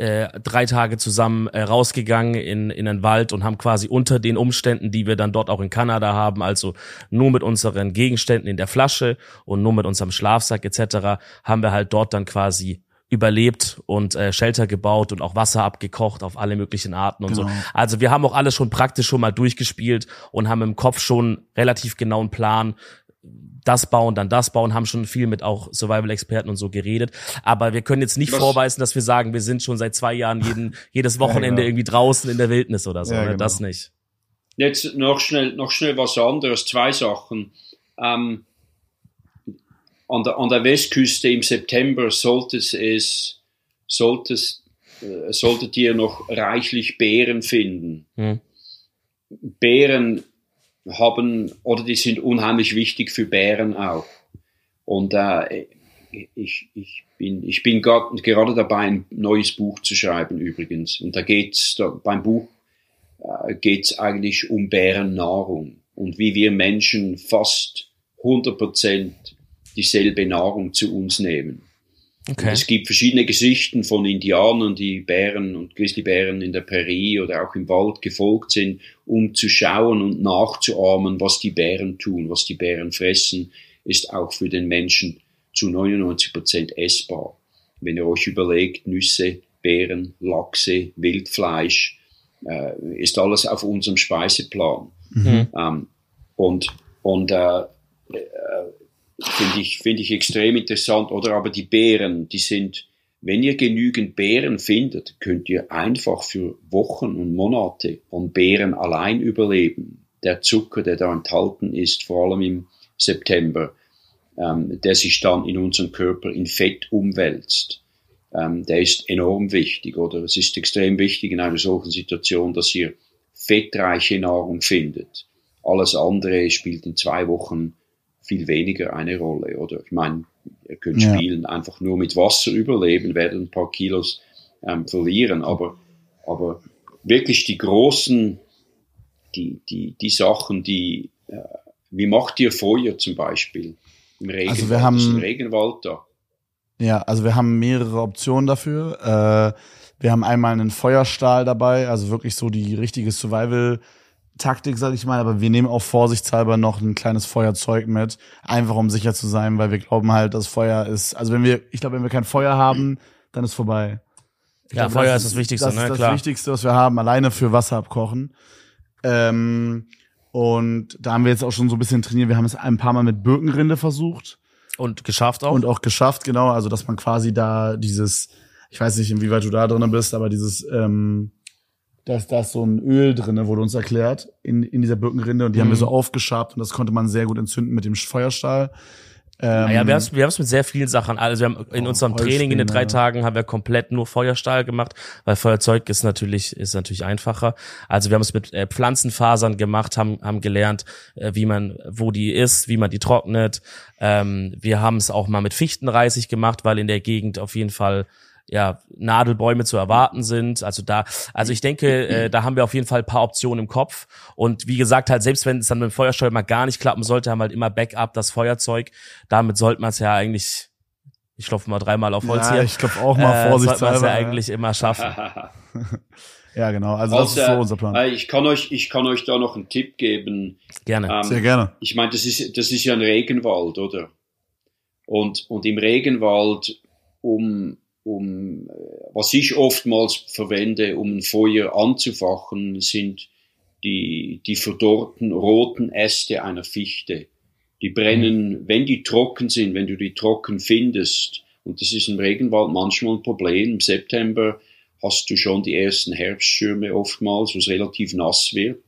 Speaker 2: äh, drei Tage zusammen äh, rausgegangen in, in den Wald und haben quasi unter den Umständen, die wir dann dort auch in Kanada haben, also nur mit unseren Gegenständen in der Flasche und nur mit unserem Schlafsack etc., haben wir halt dort dann quasi überlebt und äh, Shelter gebaut und auch Wasser abgekocht auf alle möglichen Arten und genau. so. Also wir haben auch alles schon praktisch schon mal durchgespielt und haben im Kopf schon relativ genauen Plan, das bauen, dann das bauen, haben schon viel mit auch Survival-Experten und so geredet. Aber wir können jetzt nicht was? vorweisen, dass wir sagen, wir sind schon seit zwei Jahren jeden, jedes Wochenende ja, genau. irgendwie draußen in der Wildnis oder so. Ja, ne? genau. Das nicht.
Speaker 3: Jetzt noch schnell, noch schnell was anderes, zwei Sachen. Ähm, an, der, an der Westküste im September sollte es, sollte es, äh, solltet ihr noch reichlich Beeren finden. Hm. Beeren haben, oder die sind unheimlich wichtig für Bären auch. Und äh, ich, ich bin, ich bin gerade dabei, ein neues Buch zu schreiben übrigens. Und da geht's da, beim Buch äh, geht's eigentlich um Bärennahrung und wie wir Menschen fast 100 Prozent dieselbe Nahrung zu uns nehmen. Okay. es gibt verschiedene Geschichten von Indianern, die Bären und Grizzlybären in der Prärie oder auch im Wald gefolgt sind, um zu schauen und nachzuahmen, was die Bären tun, was die Bären fressen, ist auch für den Menschen zu 99 Prozent essbar. Wenn ihr euch überlegt, Nüsse, Beeren, Lachse, Wildfleisch, äh, ist alles auf unserem Speiseplan. Mhm. Ähm, und und äh, äh, finde ich, finde ich extrem interessant. Oder aber die Beeren, die sind, wenn ihr genügend Beeren findet, könnt ihr einfach für Wochen und Monate von Beeren allein überleben. Der Zucker, der da enthalten ist, vor allem im September, ähm, der sich dann in unserem Körper in Fett umwälzt, ähm, der ist enorm wichtig. Oder es ist extrem wichtig in einer solchen Situation, dass ihr fettreiche Nahrung findet. Alles andere spielt in zwei Wochen viel weniger eine Rolle. Oder ich meine, ihr könnt ja. spielen, einfach nur mit Wasser überleben, werden ein paar Kilos ähm, verlieren, aber, aber wirklich die großen, die, die, die Sachen, die, äh, wie macht ihr Feuer zum Beispiel? Im Regenwald,
Speaker 1: also wir haben,
Speaker 3: Regenwald da.
Speaker 1: Ja, also wir haben mehrere Optionen dafür. Äh, wir haben einmal einen Feuerstahl dabei, also wirklich so die richtige Survival- Taktik, sag ich mal, aber wir nehmen auch vorsichtshalber noch ein kleines Feuerzeug mit, einfach um sicher zu sein, weil wir glauben halt, dass Feuer ist, also wenn wir, ich glaube, wenn wir kein Feuer haben, dann ist vorbei.
Speaker 2: Ich ja, glaub, Feuer das ist das Wichtigste,
Speaker 1: das
Speaker 2: ne?
Speaker 1: ist das. Wichtigste, was wir haben, alleine für Wasser abkochen. Ähm, und da haben wir jetzt auch schon so ein bisschen trainiert. Wir haben es ein paar Mal mit Birkenrinde versucht.
Speaker 2: Und geschafft auch?
Speaker 1: Und auch geschafft, genau. Also, dass man quasi da dieses, ich weiß nicht, inwieweit du da drin bist, aber dieses, ähm, da ist, da ist so ein Öl drinne, wurde uns erklärt, in, in dieser Birkenrinde. Und die mhm. haben wir so mhm. aufgeschabt und das konnte man sehr gut entzünden mit dem Feuerstahl.
Speaker 2: Ähm, naja, wir haben es wir haben's mit sehr vielen Sachen. Also wir haben in oh, unserem Training in den drei Tagen haben wir komplett nur Feuerstahl gemacht, weil Feuerzeug ist natürlich ist natürlich einfacher. Also wir haben es mit äh, Pflanzenfasern gemacht, haben haben gelernt, äh, wie man wo die ist, wie man die trocknet. Ähm, wir haben es auch mal mit Fichtenreisig gemacht, weil in der Gegend auf jeden Fall ja, Nadelbäume zu erwarten sind. Also da, also ich denke, äh, da haben wir auf jeden Fall ein paar Optionen im Kopf. Und wie gesagt, halt, selbst wenn es dann mit dem Feuersteuer mal gar nicht klappen sollte, haben wir halt immer Backup, das Feuerzeug. Damit sollte man es ja eigentlich, ich klopfe mal dreimal auf Holz
Speaker 1: ja,
Speaker 2: hier.
Speaker 1: ich klopfe auch mal äh, vorsichtshalber.
Speaker 2: Sollte man es ja eigentlich immer schaffen.
Speaker 1: ja, genau. Also, das ist so unser Plan.
Speaker 3: Äh, ich kann euch, ich kann euch da noch einen Tipp geben.
Speaker 2: Gerne.
Speaker 1: Ähm, Sehr gerne.
Speaker 3: Ich meine, das ist, das ist ja ein Regenwald, oder? Und, und im Regenwald, um um, äh, was ich oftmals verwende, um ein Feuer anzufachen, sind die, die verdorrten roten Äste einer Fichte. Die brennen, mhm. wenn die trocken sind, wenn du die trocken findest, und das ist im Regenwald manchmal ein Problem, im September hast du schon die ersten Herbstschirme oftmals, wo es relativ nass wird.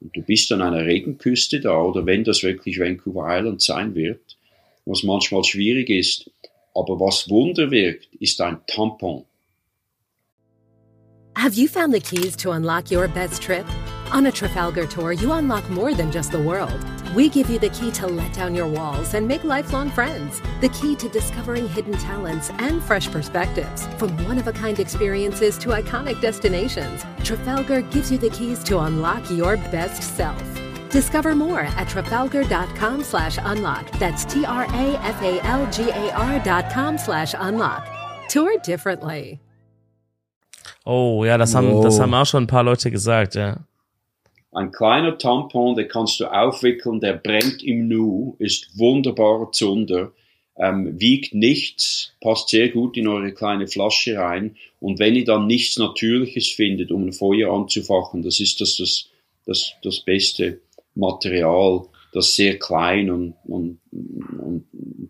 Speaker 3: Und du bist an einer Regenküste da, oder wenn das wirklich Vancouver Island sein wird, was manchmal schwierig ist, Aber was Wunder wirkt, ist ein Tampon.
Speaker 4: Have you found the keys to unlock your best trip? On a Trafalgar tour, you unlock more than just the world. We give you the key to let down your walls and make lifelong friends. The key to discovering hidden talents and fresh perspectives. From one of a kind experiences to iconic destinations, Trafalgar gives you the keys to unlock your best self. Discover more at trafalgar.com slash unlock. That's T R A F A L G A R dot com slash unlock. Tour differently.
Speaker 2: Oh, ja, das haben, das haben auch schon ein paar Leute gesagt, ja.
Speaker 3: Ein kleiner Tampon, den kannst du aufwickeln, der brennt im Nu, ist wunderbarer Zunder, ähm, wiegt nichts, passt sehr gut in eure kleine Flasche rein. Und wenn ihr dann nichts Natürliches findet, um ein Feuer anzufachen, das ist das, das, das, das Beste. Material, das sehr klein und, und, und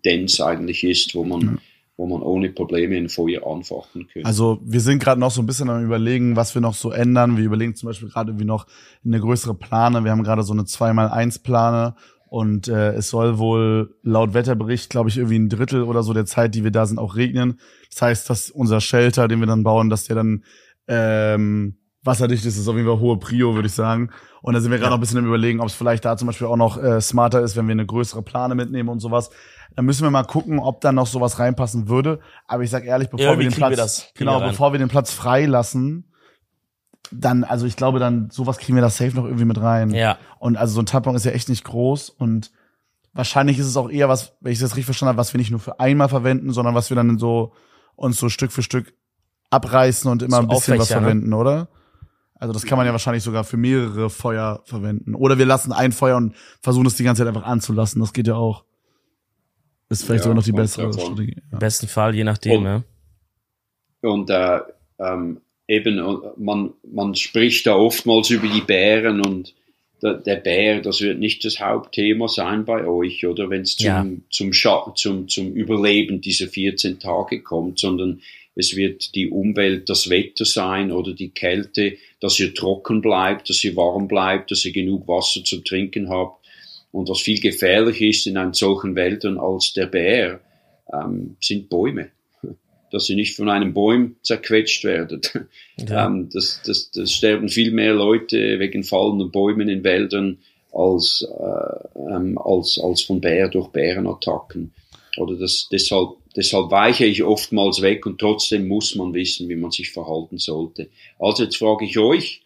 Speaker 3: dens eigentlich ist, wo man, wo man ohne Probleme ein Feuer anfachen kann.
Speaker 1: Also wir sind gerade noch so ein bisschen am überlegen, was wir noch so ändern. Wir überlegen zum Beispiel gerade wie noch eine größere Plane. Wir haben gerade so eine 2x1 Plane und äh, es soll wohl laut Wetterbericht, glaube ich, irgendwie ein Drittel oder so der Zeit, die wir da sind, auch regnen. Das heißt, dass unser Shelter, den wir dann bauen, dass der dann ähm, wasserdicht ist, ist auf jeden Fall hohe Prio, würde ich sagen. Und da sind wir gerade noch ein bisschen im Überlegen, ob es vielleicht da zum Beispiel auch noch äh, smarter ist, wenn wir eine größere Plane mitnehmen und sowas. Dann müssen wir mal gucken, ob da noch sowas reinpassen würde. Aber ich sag ehrlich, bevor wir den Platz, wir genau, bevor wir den Platz freilassen, dann, also ich glaube, dann sowas kriegen wir da safe noch irgendwie mit rein.
Speaker 2: Ja.
Speaker 1: Und also so ein Tampon ist ja echt nicht groß und wahrscheinlich ist es auch eher was, wenn ich das richtig verstanden habe, was wir nicht nur für einmal verwenden, sondern was wir dann so uns so Stück für Stück abreißen und immer so ein bisschen was ne? verwenden, ne? oder? Also das kann man ja wahrscheinlich sogar für mehrere Feuer verwenden. Oder wir lassen ein Feuer und versuchen es die ganze Zeit einfach anzulassen. Das geht ja auch. Ist vielleicht ja, sogar noch die bessere Strategie. Ja.
Speaker 2: Im besten Fall, je nachdem,
Speaker 3: und,
Speaker 2: ja.
Speaker 3: Und äh, ähm, eben, man, man spricht da oftmals über die Bären und der, der Bär, das wird nicht das Hauptthema sein bei euch, oder wenn es zum, ja. zum, zum, zum Überleben dieser 14 Tage kommt, sondern es wird die Umwelt, das Wetter sein oder die Kälte, dass ihr trocken bleibt, dass ihr warm bleibt, dass ihr genug Wasser zu trinken habt. Und was viel gefährlicher ist in einem solchen Wäldern als der Bär, ähm, sind Bäume. Dass ihr nicht von einem Baum zerquetscht werdet. Ja. Ähm, das, das, das sterben viel mehr Leute wegen fallenden Bäumen in Wäldern als, äh, ähm, als, als von Bär durch Bärenattacken. Oder das, deshalb, deshalb weiche ich oftmals weg und trotzdem muss man wissen, wie man sich verhalten sollte. Also jetzt frage ich euch,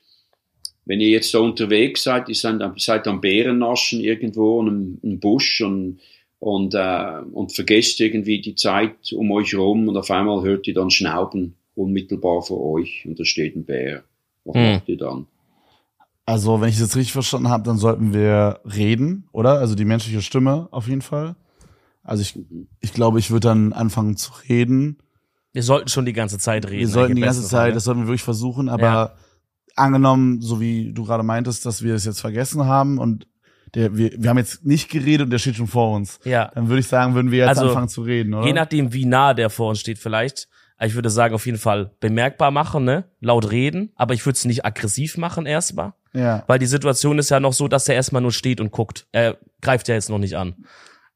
Speaker 3: wenn ihr jetzt da unterwegs seid, ihr seid, seid am Bärennaschen irgendwo in einem, einem Busch und, und, äh, und vergesst irgendwie die Zeit um euch rum und auf einmal hört ihr dann Schnauben unmittelbar vor euch und da steht ein Bär. Was hm. macht ihr dann?
Speaker 1: Also, wenn ich das richtig verstanden habe, dann sollten wir reden, oder? Also die menschliche Stimme auf jeden Fall. Also ich, ich glaube, ich würde dann anfangen zu reden.
Speaker 2: Wir sollten schon die ganze Zeit reden.
Speaker 1: Wir sollten die ganze Zeit, das sollten wir wirklich versuchen, aber ja. angenommen, so wie du gerade meintest, dass wir es jetzt vergessen haben und der, wir, wir haben jetzt nicht geredet und der steht schon vor uns.
Speaker 2: Ja.
Speaker 1: Dann würde ich sagen, würden wir jetzt also, anfangen zu reden, oder?
Speaker 2: Je nachdem, wie nah der vor uns steht, vielleicht. Ich würde sagen, auf jeden Fall bemerkbar machen, ne? Laut reden, aber ich würde es nicht aggressiv machen erstmal.
Speaker 1: Ja.
Speaker 2: Weil die Situation ist ja noch so, dass er erstmal nur steht und guckt. Er greift ja jetzt noch nicht an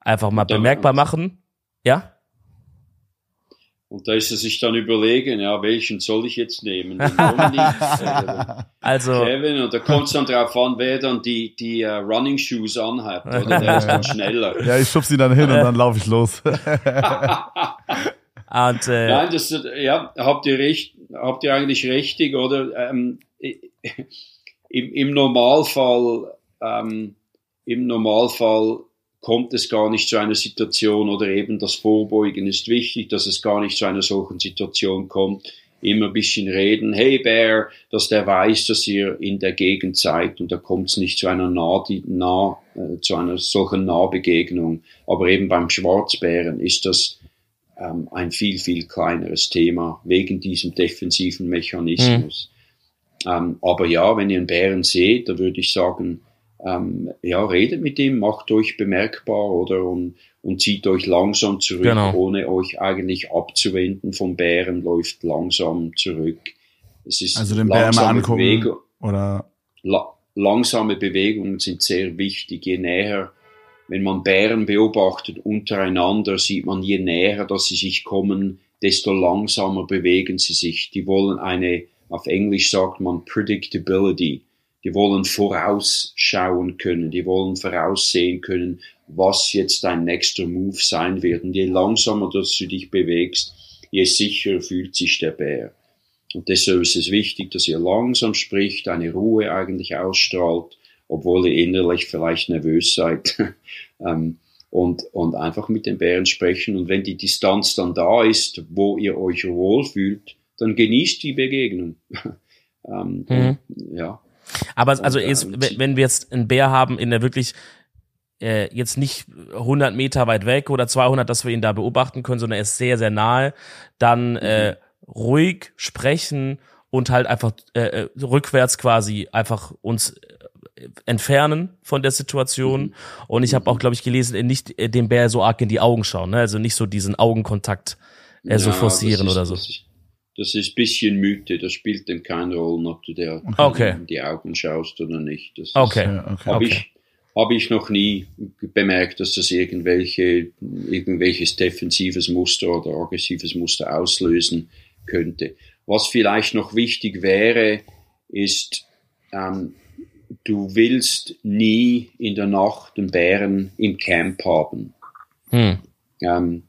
Speaker 2: einfach mal bemerkbar machen. Ja?
Speaker 3: Und da ist er sich dann überlegen, ja, welchen soll ich jetzt nehmen? Äh,
Speaker 2: also,
Speaker 3: Kevin, und da kommt es dann drauf an, wer dann die, die uh, Running Shoes anhat, oder? Der ist dann schneller.
Speaker 1: Ja, ich schub sie dann hin und dann laufe ich los. und,
Speaker 2: äh,
Speaker 3: Nein, das, ja, habt ihr recht, habt ihr eigentlich richtig, oder? Ähm, im, Im Normalfall, ähm, im Normalfall kommt es gar nicht zu einer Situation oder eben das Vorbeugen ist wichtig, dass es gar nicht zu einer solchen Situation kommt. Immer ein bisschen reden, hey Bear, dass der weiß, dass ihr in der Gegend seid und da kommt es nicht zu einer nah, nah äh, zu einer solchen Nahbegegnung. Aber eben beim Schwarzbären ist das ähm, ein viel, viel kleineres Thema wegen diesem defensiven Mechanismus. Mhm. Ähm, aber ja, wenn ihr einen Bären seht, da würde ich sagen, ähm, ja, redet mit ihm, macht euch bemerkbar oder und, und zieht euch langsam zurück, genau. ohne euch eigentlich abzuwenden vom Bären, läuft langsam zurück.
Speaker 1: Es ist also den Bären mal angucken Bewegung, oder
Speaker 3: la langsame Bewegungen sind sehr wichtig. Je näher, wenn man Bären beobachtet untereinander, sieht man, je näher, dass sie sich kommen, desto langsamer bewegen sie sich. Die wollen eine, auf Englisch sagt man Predictability die wollen vorausschauen können, die wollen voraussehen können, was jetzt dein nächster Move sein wird. Und je langsamer dass du dich bewegst, je sicherer fühlt sich der Bär. Und deshalb ist es wichtig, dass ihr langsam spricht, eine Ruhe eigentlich ausstrahlt, obwohl ihr innerlich vielleicht nervös seid. Ähm, und, und einfach mit den Bären sprechen. Und wenn die Distanz dann da ist, wo ihr euch wohlfühlt, dann genießt die Begegnung. ähm, mhm. Ja.
Speaker 2: Aber also jetzt, wenn wir jetzt einen Bär haben in der wirklich äh, jetzt nicht 100 Meter weit weg oder 200, dass wir ihn da beobachten können, sondern er ist sehr, sehr nahe, dann äh, ruhig sprechen und halt einfach äh, äh rückwärts quasi einfach uns äh, entfernen von der Situation. Mhm. Und ich habe auch, glaube ich, gelesen, nicht dem Bär so arg in die Augen schauen, ne? also nicht so diesen Augenkontakt äh, ja, so forcieren ist, oder so.
Speaker 3: Das das ist bisschen Mythe, das spielt dem keine Rolle, ob du dir
Speaker 2: okay.
Speaker 3: in die Augen schaust oder nicht. Das
Speaker 2: okay.
Speaker 3: okay. Habe ich, hab ich noch nie bemerkt, dass das irgendwelche, irgendwelches defensives Muster oder aggressives Muster auslösen könnte. Was vielleicht noch wichtig wäre, ist, ähm, du willst nie in der Nacht den Bären im Camp haben. Hm. Ähm,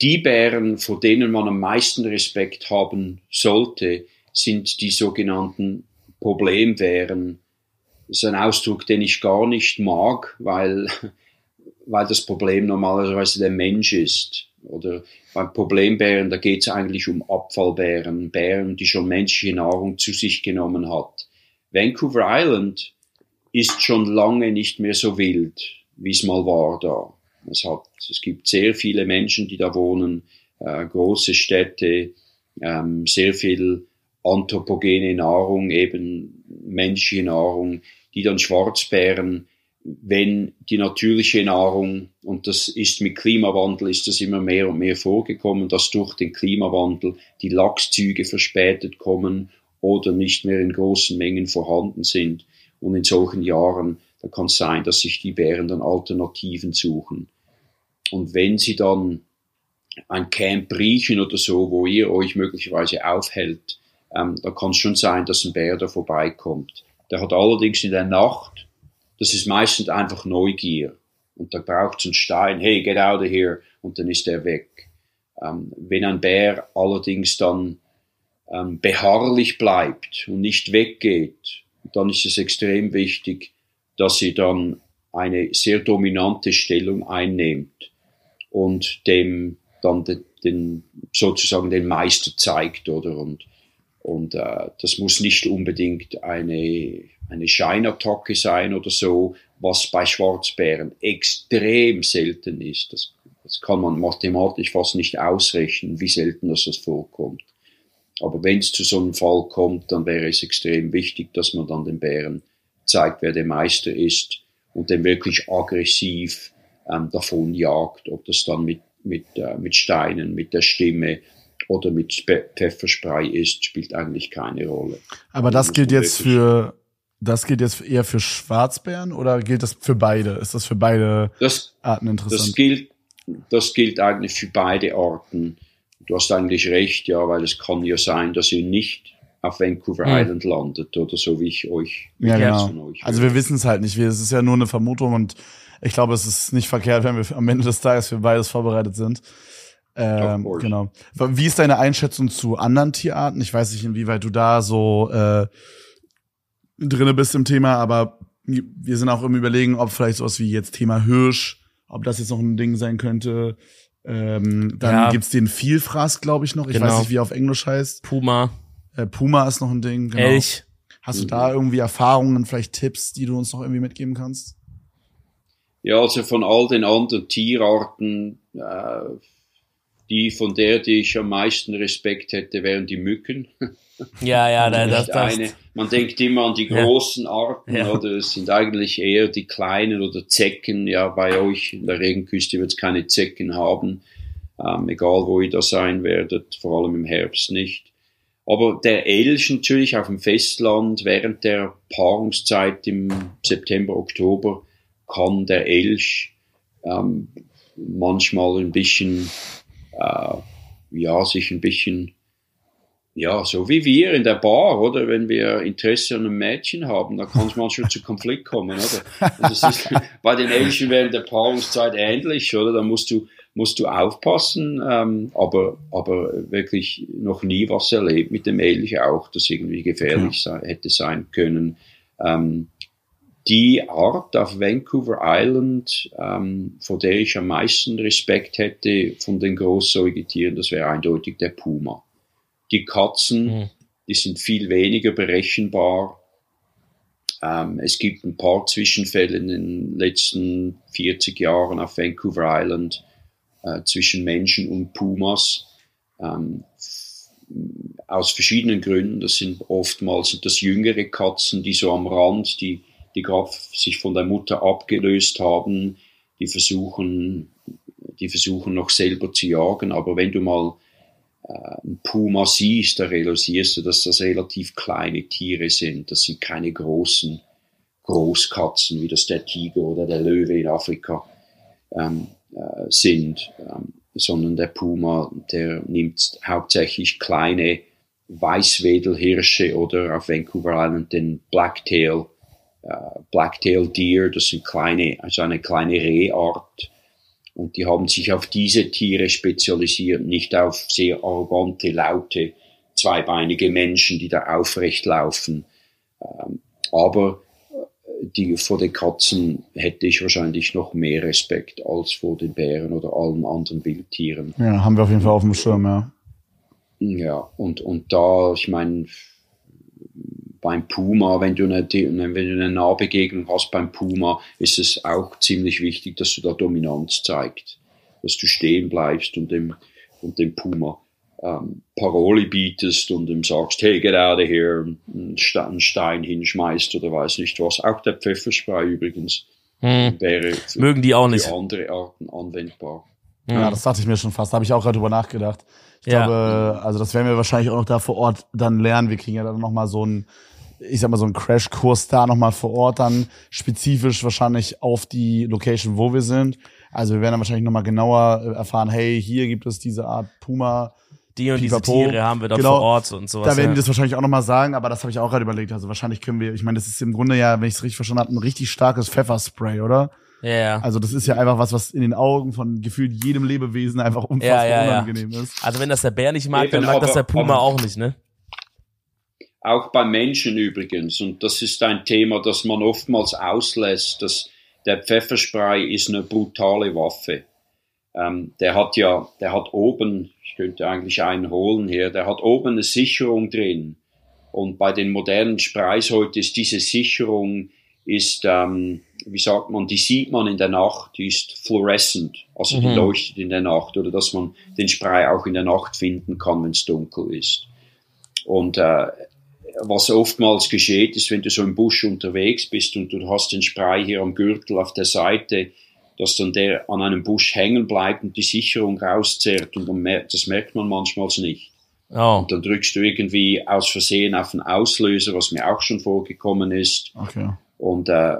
Speaker 3: die Bären, vor denen man am meisten Respekt haben sollte, sind die sogenannten Problembären. Das ist ein Ausdruck, den ich gar nicht mag, weil, weil das Problem normalerweise der Mensch ist. Oder bei Problembären, da geht es eigentlich um Abfallbären, Bären, die schon menschliche Nahrung zu sich genommen hat. Vancouver Island ist schon lange nicht mehr so wild, wie es mal war da. Es, hat, es gibt sehr viele Menschen, die da wohnen, äh, große Städte, ähm, sehr viel anthropogene Nahrung, eben menschliche Nahrung, die dann Schwarzbären, wenn die natürliche Nahrung, und das ist mit Klimawandel, ist das immer mehr und mehr vorgekommen, dass durch den Klimawandel die Lachszüge verspätet kommen oder nicht mehr in großen Mengen vorhanden sind. Und in solchen Jahren, da kann es sein, dass sich die Bären dann Alternativen suchen. Und wenn sie dann ein Camp riechen oder so, wo ihr euch möglicherweise aufhält, ähm, da kann es schon sein, dass ein Bär da vorbeikommt. Der hat allerdings in der Nacht, das ist meistens einfach Neugier. Und da braucht es einen Stein, hey, get out of here, und dann ist er weg. Ähm, wenn ein Bär allerdings dann ähm, beharrlich bleibt und nicht weggeht, dann ist es extrem wichtig, dass sie dann eine sehr dominante Stellung einnimmt und dem dann den, den sozusagen den Meister zeigt, oder? Und, und äh, das muss nicht unbedingt eine, eine Scheinattacke sein oder so, was bei Schwarzbären extrem selten ist. Das, das kann man mathematisch fast nicht ausrechnen, wie selten das, das vorkommt. Aber wenn es zu so einem Fall kommt, dann wäre es extrem wichtig, dass man dann den Bären zeigt, wer der Meister ist und den wirklich aggressiv ähm, davon jagt, ob das dann mit, mit, äh, mit Steinen, mit der Stimme oder mit Pfefferspray ist, spielt eigentlich keine Rolle.
Speaker 1: Aber das gilt jetzt für, das gilt jetzt eher für Schwarzbären oder gilt das für beide? Ist das für beide
Speaker 3: das,
Speaker 1: Arten interessant?
Speaker 3: Das gilt, das gilt eigentlich für beide Arten. Du hast eigentlich recht, ja, weil es kann ja sein, dass ihr nicht auf Vancouver hm. Island landet oder so wie ich euch.
Speaker 1: Ja, genau. Euch also wir wissen es halt nicht. Es ist ja nur eine Vermutung und ich glaube, es ist nicht verkehrt, wenn wir am Ende des Tages für beides vorbereitet sind. Ähm, genau. Wie ist deine Einschätzung zu anderen Tierarten? Ich weiß nicht, inwieweit du da so äh, drinne bist im Thema, aber wir sind auch im Überlegen, ob vielleicht sowas wie jetzt Thema Hirsch, ob das jetzt noch ein Ding sein könnte. Ähm, dann ja. gibt's den Vielfraß, glaube ich, noch. Ich genau. weiß nicht, wie er auf Englisch heißt.
Speaker 2: Puma.
Speaker 1: Äh, Puma ist noch ein Ding.
Speaker 2: Genau. Elch.
Speaker 1: Hast du da irgendwie Erfahrungen, vielleicht Tipps, die du uns noch irgendwie mitgeben kannst?
Speaker 3: Ja, also von all den anderen Tierarten, äh, die von der, die ich am meisten Respekt hätte, wären die Mücken.
Speaker 2: Ja, ja, da, das, das,
Speaker 3: eine. Man denkt immer an die großen ja. Arten, ja. oder es sind eigentlich eher die kleinen oder Zecken. Ja, bei euch in der Regenküste wird es keine Zecken haben, ähm, egal wo ihr da sein werdet, vor allem im Herbst nicht. Aber der Elch natürlich auf dem Festland während der Paarungszeit im September, Oktober kann der Elch ähm, manchmal ein bisschen, äh, ja, sich ein bisschen, ja, so wie wir in der Bar, oder? Wenn wir Interesse an einem Mädchen haben, dann kann es manchmal zu Konflikt kommen, oder? das ist bei den Elchen während der Paarungszeit ähnlich, oder? Da musst du, musst du aufpassen, ähm, aber, aber wirklich noch nie was erlebt mit dem Elch auch, das irgendwie gefährlich ja. sei, hätte sein können. Ähm, die Art auf Vancouver Island, ähm, vor der ich am meisten Respekt hätte von den Großsäugetieren, das wäre eindeutig der Puma. Die Katzen, mhm. die sind viel weniger berechenbar. Ähm, es gibt ein paar Zwischenfälle in den letzten 40 Jahren auf Vancouver Island äh, zwischen Menschen und Pumas. Ähm, aus verschiedenen Gründen. Das sind oftmals das jüngere Katzen, die so am Rand, die die gerade sich von der Mutter abgelöst haben, die versuchen, die versuchen noch selber zu jagen. Aber wenn du mal äh, einen Puma siehst, da realisierst du, dass das relativ kleine Tiere sind. Das sind keine großen Großkatzen, wie das der Tiger oder der Löwe in Afrika ähm, äh, sind, ähm, sondern der Puma, der nimmt hauptsächlich kleine Weißwedelhirsche oder auf Vancouver Island den Blacktail, äh, Blacktail Deer, das sind kleine, also eine kleine Rehart. Und die haben sich auf diese Tiere spezialisiert, nicht auf sehr arrogante, laute, zweibeinige Menschen, die da aufrecht laufen. Ähm, aber äh, die, vor den Katzen hätte ich wahrscheinlich noch mehr Respekt als vor den Bären oder allen anderen Wildtieren.
Speaker 1: Ja, haben wir auf jeden Fall auf dem Schirm, ja.
Speaker 3: Ja, und, und da, ich meine, beim Puma, wenn du, eine, wenn du eine Nahbegegnung hast beim Puma, ist es auch ziemlich wichtig, dass du da Dominanz zeigst, dass du stehen bleibst und dem, und dem Puma ähm, Paroli bietest und ihm sagst, hey, get out of here, einen Stein hinschmeißt oder weiß nicht was. Auch der Pfefferspray übrigens hm. wäre
Speaker 2: für, Mögen die auch nicht.
Speaker 3: für andere Arten anwendbar.
Speaker 1: Ja, das dachte ich mir schon fast. Da habe ich auch gerade drüber nachgedacht. Ich ja. glaube, also das werden wir wahrscheinlich auch noch da vor Ort dann lernen. Wir kriegen ja dann nochmal so ein, ich sag mal, so einen Crashkurs da nochmal vor Ort dann spezifisch wahrscheinlich auf die Location, wo wir sind. Also wir werden dann wahrscheinlich nochmal genauer erfahren, hey, hier gibt es diese Art Puma,
Speaker 2: die und diese Tiere haben wir dort genau, vor Ort und sowas.
Speaker 1: Da werden ja. die das wahrscheinlich auch nochmal sagen, aber das habe ich auch gerade überlegt. Also wahrscheinlich können wir, ich meine, das ist im Grunde ja, wenn ich es richtig verstanden habe, ein richtig starkes Pfefferspray, oder?
Speaker 2: Ja, ja.
Speaker 1: Also das ist ja einfach was, was in den Augen von gefühlt jedem Lebewesen einfach unfassbar ja, ja, unangenehm ist.
Speaker 2: Also wenn das der Bär nicht mag, Eben, dann mag aber, das der Puma auch nicht, ne?
Speaker 3: Auch bei Menschen übrigens. Und das ist ein Thema, das man oftmals auslässt, dass der Pfefferspray ist eine brutale Waffe. Ähm, der hat ja, der hat oben, ich könnte eigentlich einen holen hier, der hat oben eine Sicherung drin. Und bei den modernen Sprays heute ist diese Sicherung, ist, ähm, wie sagt man, die sieht man in der Nacht, die ist fluorescent, also die mhm. leuchtet in der Nacht oder dass man den Spray auch in der Nacht finden kann, wenn es dunkel ist. Und äh, was oftmals geschieht, ist, wenn du so im Busch unterwegs bist und du hast den Spray hier am Gürtel auf der Seite, dass dann der an einem Busch hängen bleibt und die Sicherung rauszerrt und dann, das merkt man manchmal nicht. Oh. Und dann drückst du irgendwie aus Versehen auf den Auslöser, was mir auch schon vorgekommen ist.
Speaker 1: Okay.
Speaker 3: Und äh,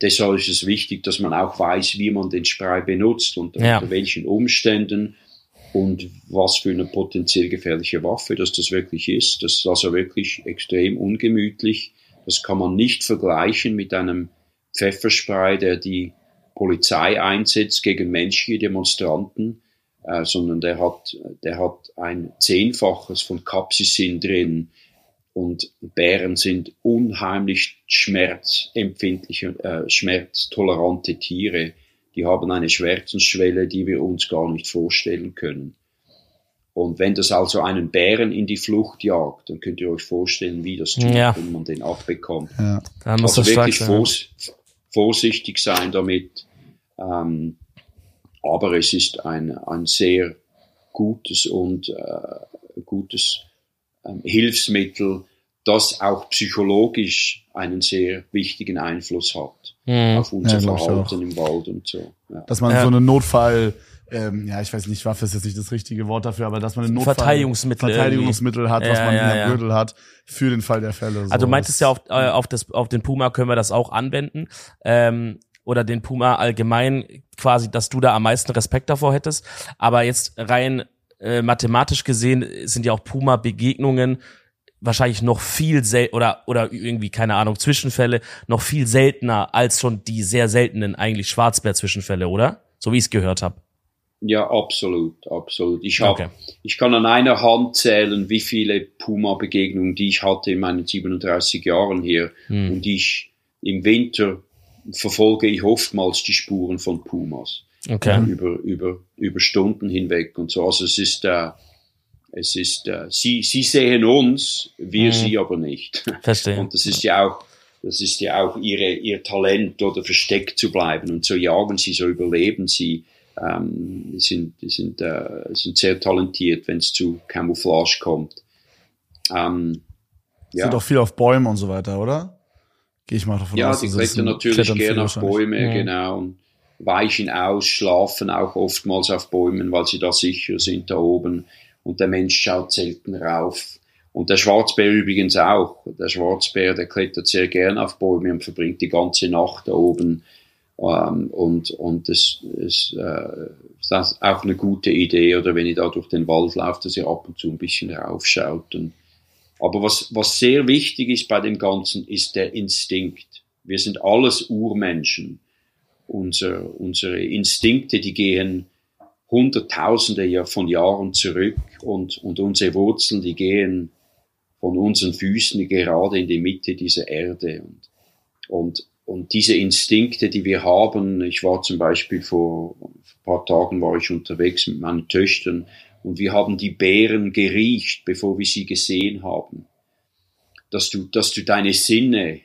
Speaker 3: deshalb ist es wichtig, dass man auch weiß, wie man den Spray benutzt und ja. unter welchen Umständen und was für eine potenziell gefährliche Waffe dass das wirklich ist. Das ist also wirklich extrem ungemütlich. Das kann man nicht vergleichen mit einem Pfefferspray, der die Polizei einsetzt gegen menschliche Demonstranten, äh, sondern der hat, der hat ein Zehnfaches von Capsicin drin. Und Bären sind unheimlich schmerzempfindliche, äh, schmerztolerante Tiere. Die haben eine Schmerzensschwelle, die wir uns gar nicht vorstellen können. Und wenn das also einen Bären in die Flucht jagt, dann könnt ihr euch vorstellen, wie das tut, ja. wenn man den abbekommt. Ja. also wirklich vors vorsichtig sein damit. Ähm, aber es ist ein, ein sehr gutes und äh, gutes ähm, Hilfsmittel, das auch psychologisch einen sehr wichtigen Einfluss hat mhm. auf unser ja, Verhalten im Wald und so.
Speaker 1: Ja. Dass man ja. so einen Notfall, ähm, ja, ich weiß nicht, Waffe ist jetzt nicht das richtige Wort dafür, aber dass man einen Notfall,
Speaker 2: Verteidigungsmittel,
Speaker 1: Verteidigungsmittel hat, was man in der Gürtel hat, für den Fall der Fälle.
Speaker 2: So. Also du meintest ja auf, äh, auf, das, auf den Puma können wir das auch anwenden. Ähm, oder den Puma allgemein quasi, dass du da am meisten Respekt davor hättest. Aber jetzt rein äh, mathematisch gesehen sind ja auch Puma-Begegnungen wahrscheinlich noch viel sel oder oder irgendwie keine Ahnung Zwischenfälle noch viel seltener als schon die sehr seltenen eigentlich Schwarzbär-Zwischenfälle, oder? So wie ich es gehört habe.
Speaker 3: Ja, absolut, absolut. Ich hab, okay. ich kann an einer Hand zählen, wie viele Puma-Begegnungen, die ich hatte in meinen 37 Jahren hier hm. und ich im Winter verfolge ich oftmals die Spuren von Pumas.
Speaker 2: Okay.
Speaker 3: Über, über, über Stunden hinweg und so. Also es ist, äh, es ist, äh, sie, sie sehen uns, wir mhm. sie aber nicht.
Speaker 2: Verstehe.
Speaker 3: Und das ist ja auch, das ist ja auch ihre, ihr Talent oder versteckt zu bleiben. Und so jagen sie, so überleben sie. Ähm, sind, sind, äh, sind sehr talentiert, wenn es zu Camouflage kommt.
Speaker 1: Ähm, ja. Sind auch viel auf Bäumen und so weiter, oder? Gehe ich mal davon
Speaker 3: ja,
Speaker 1: aus.
Speaker 3: Ja, die klettern natürlich gerne auf Bäume, ja. genau. Und weichen aus, schlafen auch oftmals auf Bäumen, weil sie da sicher sind da oben. Und der Mensch schaut selten rauf. Und der Schwarzbär übrigens auch. Der Schwarzbär, der klettert sehr gerne auf Bäume und verbringt die ganze Nacht da oben. Ähm, und und das ist, äh, ist auch eine gute Idee. Oder wenn ihr da durch den Wald lauft, dass ihr ab und zu ein bisschen raufschaut und Aber was, was sehr wichtig ist bei dem Ganzen, ist der Instinkt. Wir sind alles Urmenschen. Unser, unsere Instinkte, die gehen Hunderttausende von Jahren zurück und, und unsere Wurzeln, die gehen von unseren Füßen gerade in die Mitte dieser Erde. Und, und, und diese Instinkte, die wir haben, ich war zum Beispiel vor ein paar Tagen war ich unterwegs mit meinen Töchtern und wir haben die Beeren geriecht, bevor wir sie gesehen haben. Dass du, dass du deine Sinne,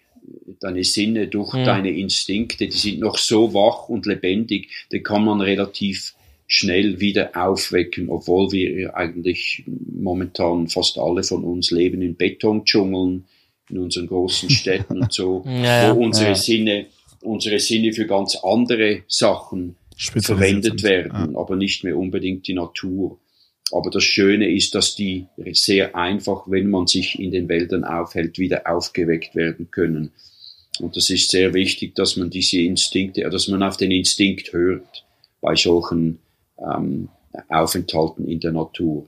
Speaker 3: deine Sinne durch mhm. deine Instinkte, die sind noch so wach und lebendig, die kann man relativ schnell wieder aufwecken, obwohl wir eigentlich momentan fast alle von uns leben in Betondschungeln, in unseren großen Städten und so, ja, wo unsere ja. Sinne, unsere Sinne für ganz andere Sachen verwendet werden, ja. aber nicht mehr unbedingt die Natur. Aber das Schöne ist, dass die sehr einfach, wenn man sich in den Wäldern aufhält, wieder aufgeweckt werden können. Und das ist sehr wichtig, dass man diese Instinkte, dass man auf den Instinkt hört bei solchen ähm, Aufenthalten in der Natur.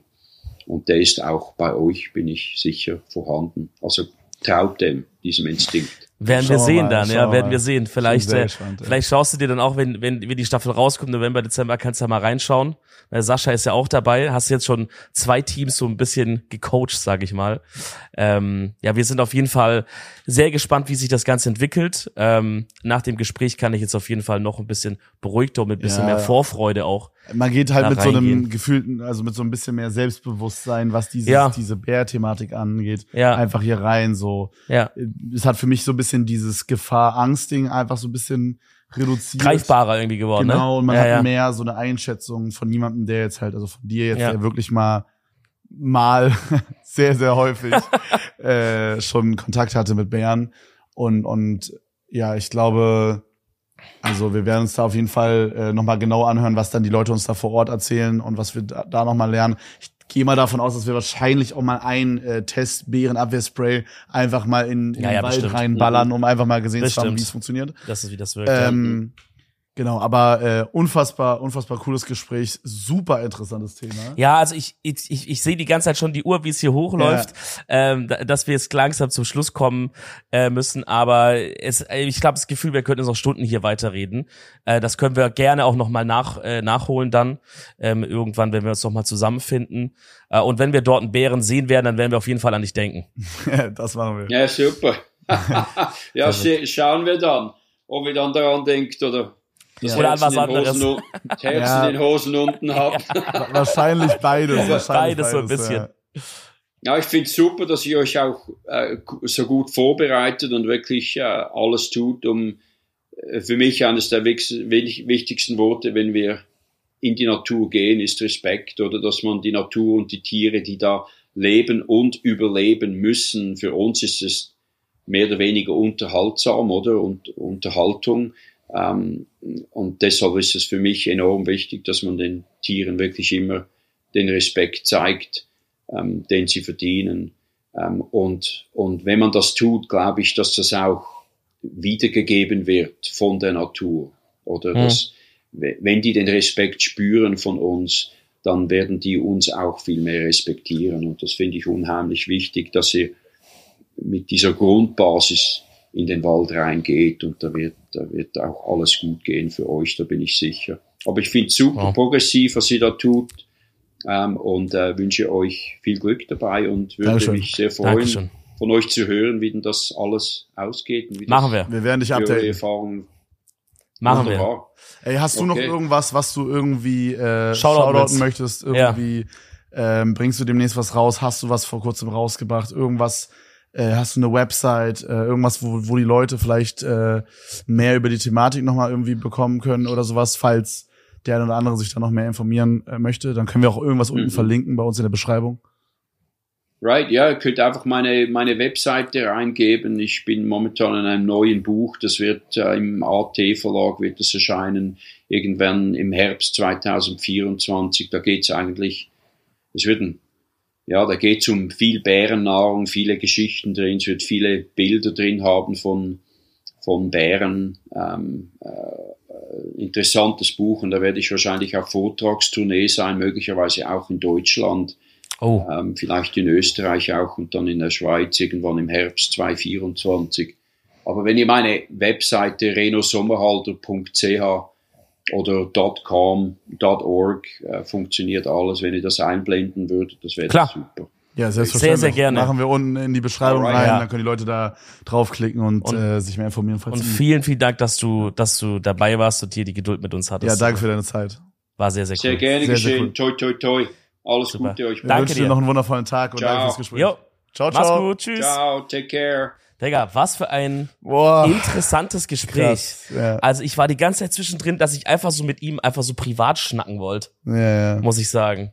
Speaker 3: Und der ist auch bei euch, bin ich sicher, vorhanden. Also traut dem, diesem Instinkt.
Speaker 2: Werden wir sehen mal, dann, ja, werden wir sehen. Vielleicht, äh, vielleicht schaust du dir dann auch, wenn, wenn, wenn die Staffel rauskommt, November, Dezember, kannst du da mal reinschauen. Weil Sascha ist ja auch dabei. Hast jetzt schon zwei Teams so ein bisschen gecoacht, sage ich mal. Ähm, ja, wir sind auf jeden Fall sehr gespannt, wie sich das Ganze entwickelt. Ähm, nach dem Gespräch kann ich jetzt auf jeden Fall noch ein bisschen beruhigter und mit ein bisschen ja. mehr Vorfreude auch.
Speaker 1: Man geht halt mit reingehen. so einem gefühlten, also mit so ein bisschen mehr Selbstbewusstsein, was dieses, ja. diese Bär-Thematik angeht, ja. einfach hier rein. So, ja. es hat für mich so ein bisschen dieses Gefahr-Angst-Ding einfach so ein bisschen reduziert.
Speaker 2: Greifbarer irgendwie geworden.
Speaker 1: Ne? Genau,
Speaker 2: ne?
Speaker 1: und man ja, hat mehr so eine Einschätzung von jemandem, der jetzt halt, also von dir jetzt, der wirklich mal mal sehr, sehr häufig äh, schon Kontakt hatte mit Bären. Und, und ja, ich glaube, also wir werden uns da auf jeden Fall äh, nochmal genau anhören, was dann die Leute uns da vor Ort erzählen und was wir da, da nochmal lernen. Ich gehe mal davon aus, dass wir wahrscheinlich auch mal einen äh, Test Bärenabwehrspray einfach mal in, in ja, den ja, Wald bestimmt. reinballern, um einfach mal gesehen bestimmt. zu haben, wie es funktioniert.
Speaker 2: Das ist, wie das wirkt.
Speaker 1: Ähm, Genau, aber äh, unfassbar, unfassbar cooles Gespräch, super interessantes Thema.
Speaker 2: Ja, also ich, ich, ich, ich sehe die ganze Zeit schon die Uhr, wie es hier hochläuft, ja. ähm, dass wir jetzt langsam zum Schluss kommen äh, müssen. Aber es, äh, ich glaube, das Gefühl, wir könnten jetzt noch Stunden hier weiterreden. Äh, das können wir gerne auch nochmal nach, äh, nachholen dann, ähm, irgendwann, wenn wir uns nochmal zusammenfinden. Äh, und wenn wir dort einen Bären sehen werden, dann werden wir auf jeden Fall an dich denken.
Speaker 1: das machen wir.
Speaker 3: Ja, super. ja, schauen wir dann, ob wir dann daran denkt oder
Speaker 2: ja. Oder an was anderes. Hosen,
Speaker 3: Herzen ja. den Hosen unten habt.
Speaker 1: wahrscheinlich beides. Wahrscheinlich
Speaker 2: beides, so ein bisschen. Ja.
Speaker 3: Ja, ich finde es super, dass ihr euch auch äh, so gut vorbereitet und wirklich äh, alles tut, um äh, für mich eines der wichtigsten Worte, wenn wir in die Natur gehen, ist Respekt oder dass man die Natur und die Tiere, die da leben und überleben müssen, für uns ist es mehr oder weniger unterhaltsam oder und Unterhaltung. Ähm, und deshalb ist es für mich enorm wichtig, dass man den Tieren wirklich immer den Respekt zeigt, ähm, den sie verdienen. Ähm, und, und wenn man das tut, glaube ich, dass das auch wiedergegeben wird von der Natur. Oder mhm. dass, wenn die den Respekt spüren von uns, dann werden die uns auch viel mehr respektieren. Und das finde ich unheimlich wichtig, dass sie mit dieser Grundbasis in den Wald reingeht und da wird, da wird auch alles gut gehen für euch, da bin ich sicher. Aber ich finde es super ja. progressiv, was ihr da tut ähm, und äh, wünsche euch viel Glück dabei und würde Dankeschön. mich sehr freuen, Dankeschön. von euch zu hören, wie denn das alles ausgeht. Und wie
Speaker 2: Machen wir.
Speaker 1: Wir werden dich updaten.
Speaker 3: Erfahrungen
Speaker 2: Machen wir.
Speaker 1: Ey, hast du okay. noch irgendwas, was du irgendwie äh, shoutouten möchtest? Irgendwie ja. ähm, bringst du demnächst was raus? Hast du was vor kurzem rausgebracht? Irgendwas, äh, hast du eine Website, äh, irgendwas, wo, wo die Leute vielleicht äh, mehr über die Thematik nochmal irgendwie bekommen können oder sowas, falls der eine oder andere sich da noch mehr informieren äh, möchte, dann können wir auch irgendwas mhm. unten verlinken bei uns in der Beschreibung.
Speaker 3: Right, ja, ihr könnt einfach meine, meine Webseite reingeben. Ich bin momentan in einem neuen Buch, das wird äh, im AT Verlag wird das erscheinen, irgendwann im Herbst 2024. Da geht's eigentlich, es wird ein ja, da geht es um viel Bärennahrung, viele Geschichten drin, es wird viele Bilder drin haben von, von Bären. Ähm, äh, interessantes Buch und da werde ich wahrscheinlich auf Vortragstournee sein, möglicherweise auch in Deutschland.
Speaker 2: Oh.
Speaker 3: Ähm, vielleicht in Österreich auch und dann in der Schweiz irgendwann im Herbst 2024. Aber wenn ihr meine Webseite renosommerhalter.ch oder .com, .org äh, funktioniert alles. Wenn ihr das einblenden würdet, das wäre
Speaker 2: Klar.
Speaker 3: super.
Speaker 1: Ja, selbstverständlich.
Speaker 2: Sehr, sehr gerne.
Speaker 1: Machen wir unten in die Beschreibung
Speaker 3: Alright,
Speaker 1: rein,
Speaker 2: ja.
Speaker 1: dann können die Leute da draufklicken und,
Speaker 2: Und-
Speaker 1: äh, sich mehr informieren. Falls
Speaker 2: Und vielen, vielen Dank, dass du, dass du dabei warst und hier die Geduld mit uns hattest.
Speaker 1: ja, danke für deine Zeit.
Speaker 2: War sehr, sehr cool.
Speaker 3: Sehr gerne
Speaker 1: Sehr, sehr
Speaker 3: geschehen.
Speaker 1: cool.
Speaker 3: Toi, toi, toi. Alles
Speaker 2: Super.
Speaker 3: Gute euch.
Speaker 1: Ich
Speaker 2: Danke
Speaker 1: wünsche dir
Speaker 2: dir.
Speaker 1: noch einen wundervollen Tag und
Speaker 3: Ciao.
Speaker 1: danke fürs Gespräch.
Speaker 2: Jo,
Speaker 1: Ciao,
Speaker 2: mach's
Speaker 1: ciao.
Speaker 2: gut, tschüss.
Speaker 3: Ciao, take care.
Speaker 2: Digga, was für ein
Speaker 1: Boah,
Speaker 2: interessantes Gespräch.
Speaker 1: krass. Ja,
Speaker 2: Also ich war die ganze Zeit zwischendrin, dass ich einfach so mit ihm einfach so privat schnacken wollte,
Speaker 1: ja, ja.
Speaker 2: muss ich sagen.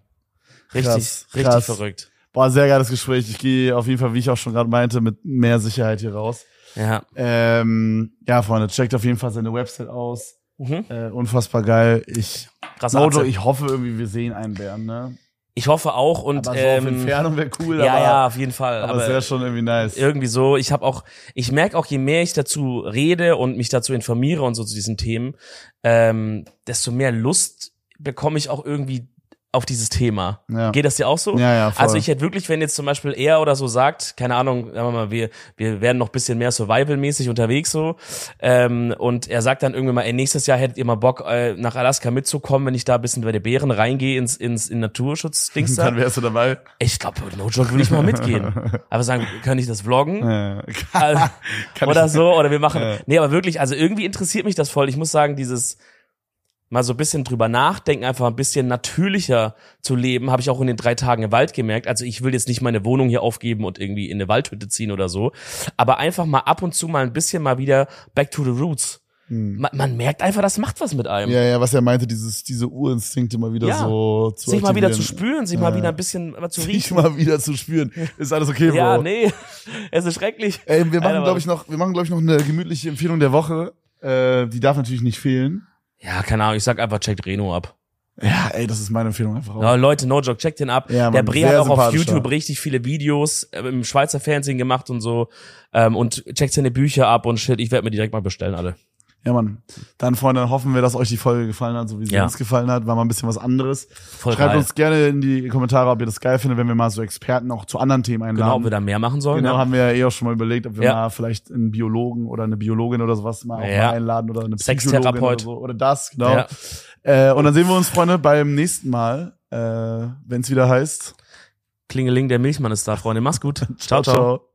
Speaker 2: Richtig,
Speaker 1: Krass,
Speaker 2: richtig
Speaker 1: krass.
Speaker 2: verrückt.
Speaker 1: Boah, sehr geiles Gespräch. Ich gehe auf jeden Fall, wie ich auch schon gerade meinte, mit mehr Sicherheit hier raus.
Speaker 2: Ja.
Speaker 1: Ähm, ja, Freunde, checkt auf jeden Fall seine Website aus.
Speaker 2: Mhm.
Speaker 1: Äh, unfassbar geil. Ich, Mojo,
Speaker 2: Akzent.
Speaker 1: ich hoffe irgendwie, wir sehen einen Bären, ne?
Speaker 2: Ich hoffe auch und
Speaker 1: aber so auf
Speaker 2: ähm,
Speaker 1: Entfernung wäre cool,
Speaker 2: ja,
Speaker 1: aber,
Speaker 2: ja, auf jeden Fall.
Speaker 1: aber,
Speaker 2: Aber,
Speaker 1: es wäre schon irgendwie nice.
Speaker 2: irgendwie so, ich habe auch, ich merke auch, je mehr ich dazu rede und mich dazu informiere und so zu diesen Themen, ähm, desto mehr Lust bekomme ich auch irgendwie auf dieses Thema.
Speaker 1: Ja.
Speaker 2: Geht das dir auch so?
Speaker 1: Ja, ja, voll.
Speaker 2: Also ich hätte wirklich, wenn jetzt zum Beispiel er oder so sagt, keine Ahnung, sagen wir mal, wir, wir werden noch bisschen mehr Survival-mäßig unterwegs so, ähm, und er sagt dann irgendwann mal, ey, nächstes Jahr hättet ihr mal Bock, äh, nach Alaska mitzukommen, wenn ich da ein bisschen bei den Bären reingehe ins, ins in Naturschutz-Dings da.
Speaker 1: Dann wärst du dabei.
Speaker 2: Ich glaube, no joke würde ich mal mitgehen. Aber sagen, kann ich das vloggen?
Speaker 1: Ja.
Speaker 2: Also, oder so, oder wir machen. Nee, aber wirklich, also irgendwie interessiert mich das voll. Ich muss sagen, dieses mal so ein bisschen drüber nachdenken, einfach ein bisschen natürlicher zu leben, habe ich auch in den drei Tagen im Wald gemerkt. Also ich will jetzt nicht meine Wohnung hier aufgeben und irgendwie in eine Waldhütte ziehen oder so, aber einfach mal ab und zu mal ein bisschen mal wieder back to the roots. Man, man merkt einfach, das macht was mit einem.
Speaker 1: Hm. Ja, ja, was er meinte, dieses, diese Urinstinkte mal wieder
Speaker 2: Ja.
Speaker 1: so zu
Speaker 2: sich mal wieder zu spüren, sich mal
Speaker 1: Ja.
Speaker 2: wieder ein bisschen mal zu
Speaker 1: Sich
Speaker 2: riechen.
Speaker 1: mal wieder zu spüren. Ist alles okay, Bro?
Speaker 2: Ja, nee, es ist schrecklich.
Speaker 1: Ey, wir machen, glaube ich, noch, wir machen, glaube ich, noch eine gemütliche Empfehlung der Woche. Äh, die darf natürlich nicht fehlen.
Speaker 2: Ja, keine Ahnung, ich sag einfach, checkt Reno ab.
Speaker 1: Ja, ey, das ist meine Empfehlung einfach auch.
Speaker 2: Ja, Leute, no joke, checkt den ab.
Speaker 1: Ja,
Speaker 2: der
Speaker 1: Mann,
Speaker 2: Bre
Speaker 1: sehr
Speaker 2: hat auch auf. YouTube richtig viele Videos äh, im Schweizer Fernsehen gemacht und so. Ähm, und checkt seine Bücher ab und shit. Ich werde mir direkt mal bestellen, alle.
Speaker 1: Ja, Mann. Dann, Freunde, hoffen wir, dass euch die Folge gefallen hat, so wie sie
Speaker 2: Ja.
Speaker 1: uns gefallen hat. War mal ein bisschen was anderes.
Speaker 2: Voll
Speaker 1: Schreibt
Speaker 2: geil.
Speaker 1: uns gerne in die Kommentare, ob ihr das geil findet, wenn wir mal so Experten auch zu anderen Themen einladen.
Speaker 2: Genau, ob wir da mehr machen sollen.
Speaker 1: Genau,
Speaker 2: ja.
Speaker 1: haben wir ja eh auch schon mal überlegt, ob wir
Speaker 2: Ja.
Speaker 1: mal vielleicht einen Biologen oder eine Biologin oder sowas mal,
Speaker 2: Ja.
Speaker 1: mal einladen oder eine Psychologin oder
Speaker 2: Sextherapeut.
Speaker 1: so. Oder das, genau. Äh, und dann sehen wir uns, Freunde, beim nächsten Mal, äh, wenn es wieder heißt.
Speaker 2: Klingeling, der Milchmann ist da, Freunde. Mach's gut. ciao. ciao.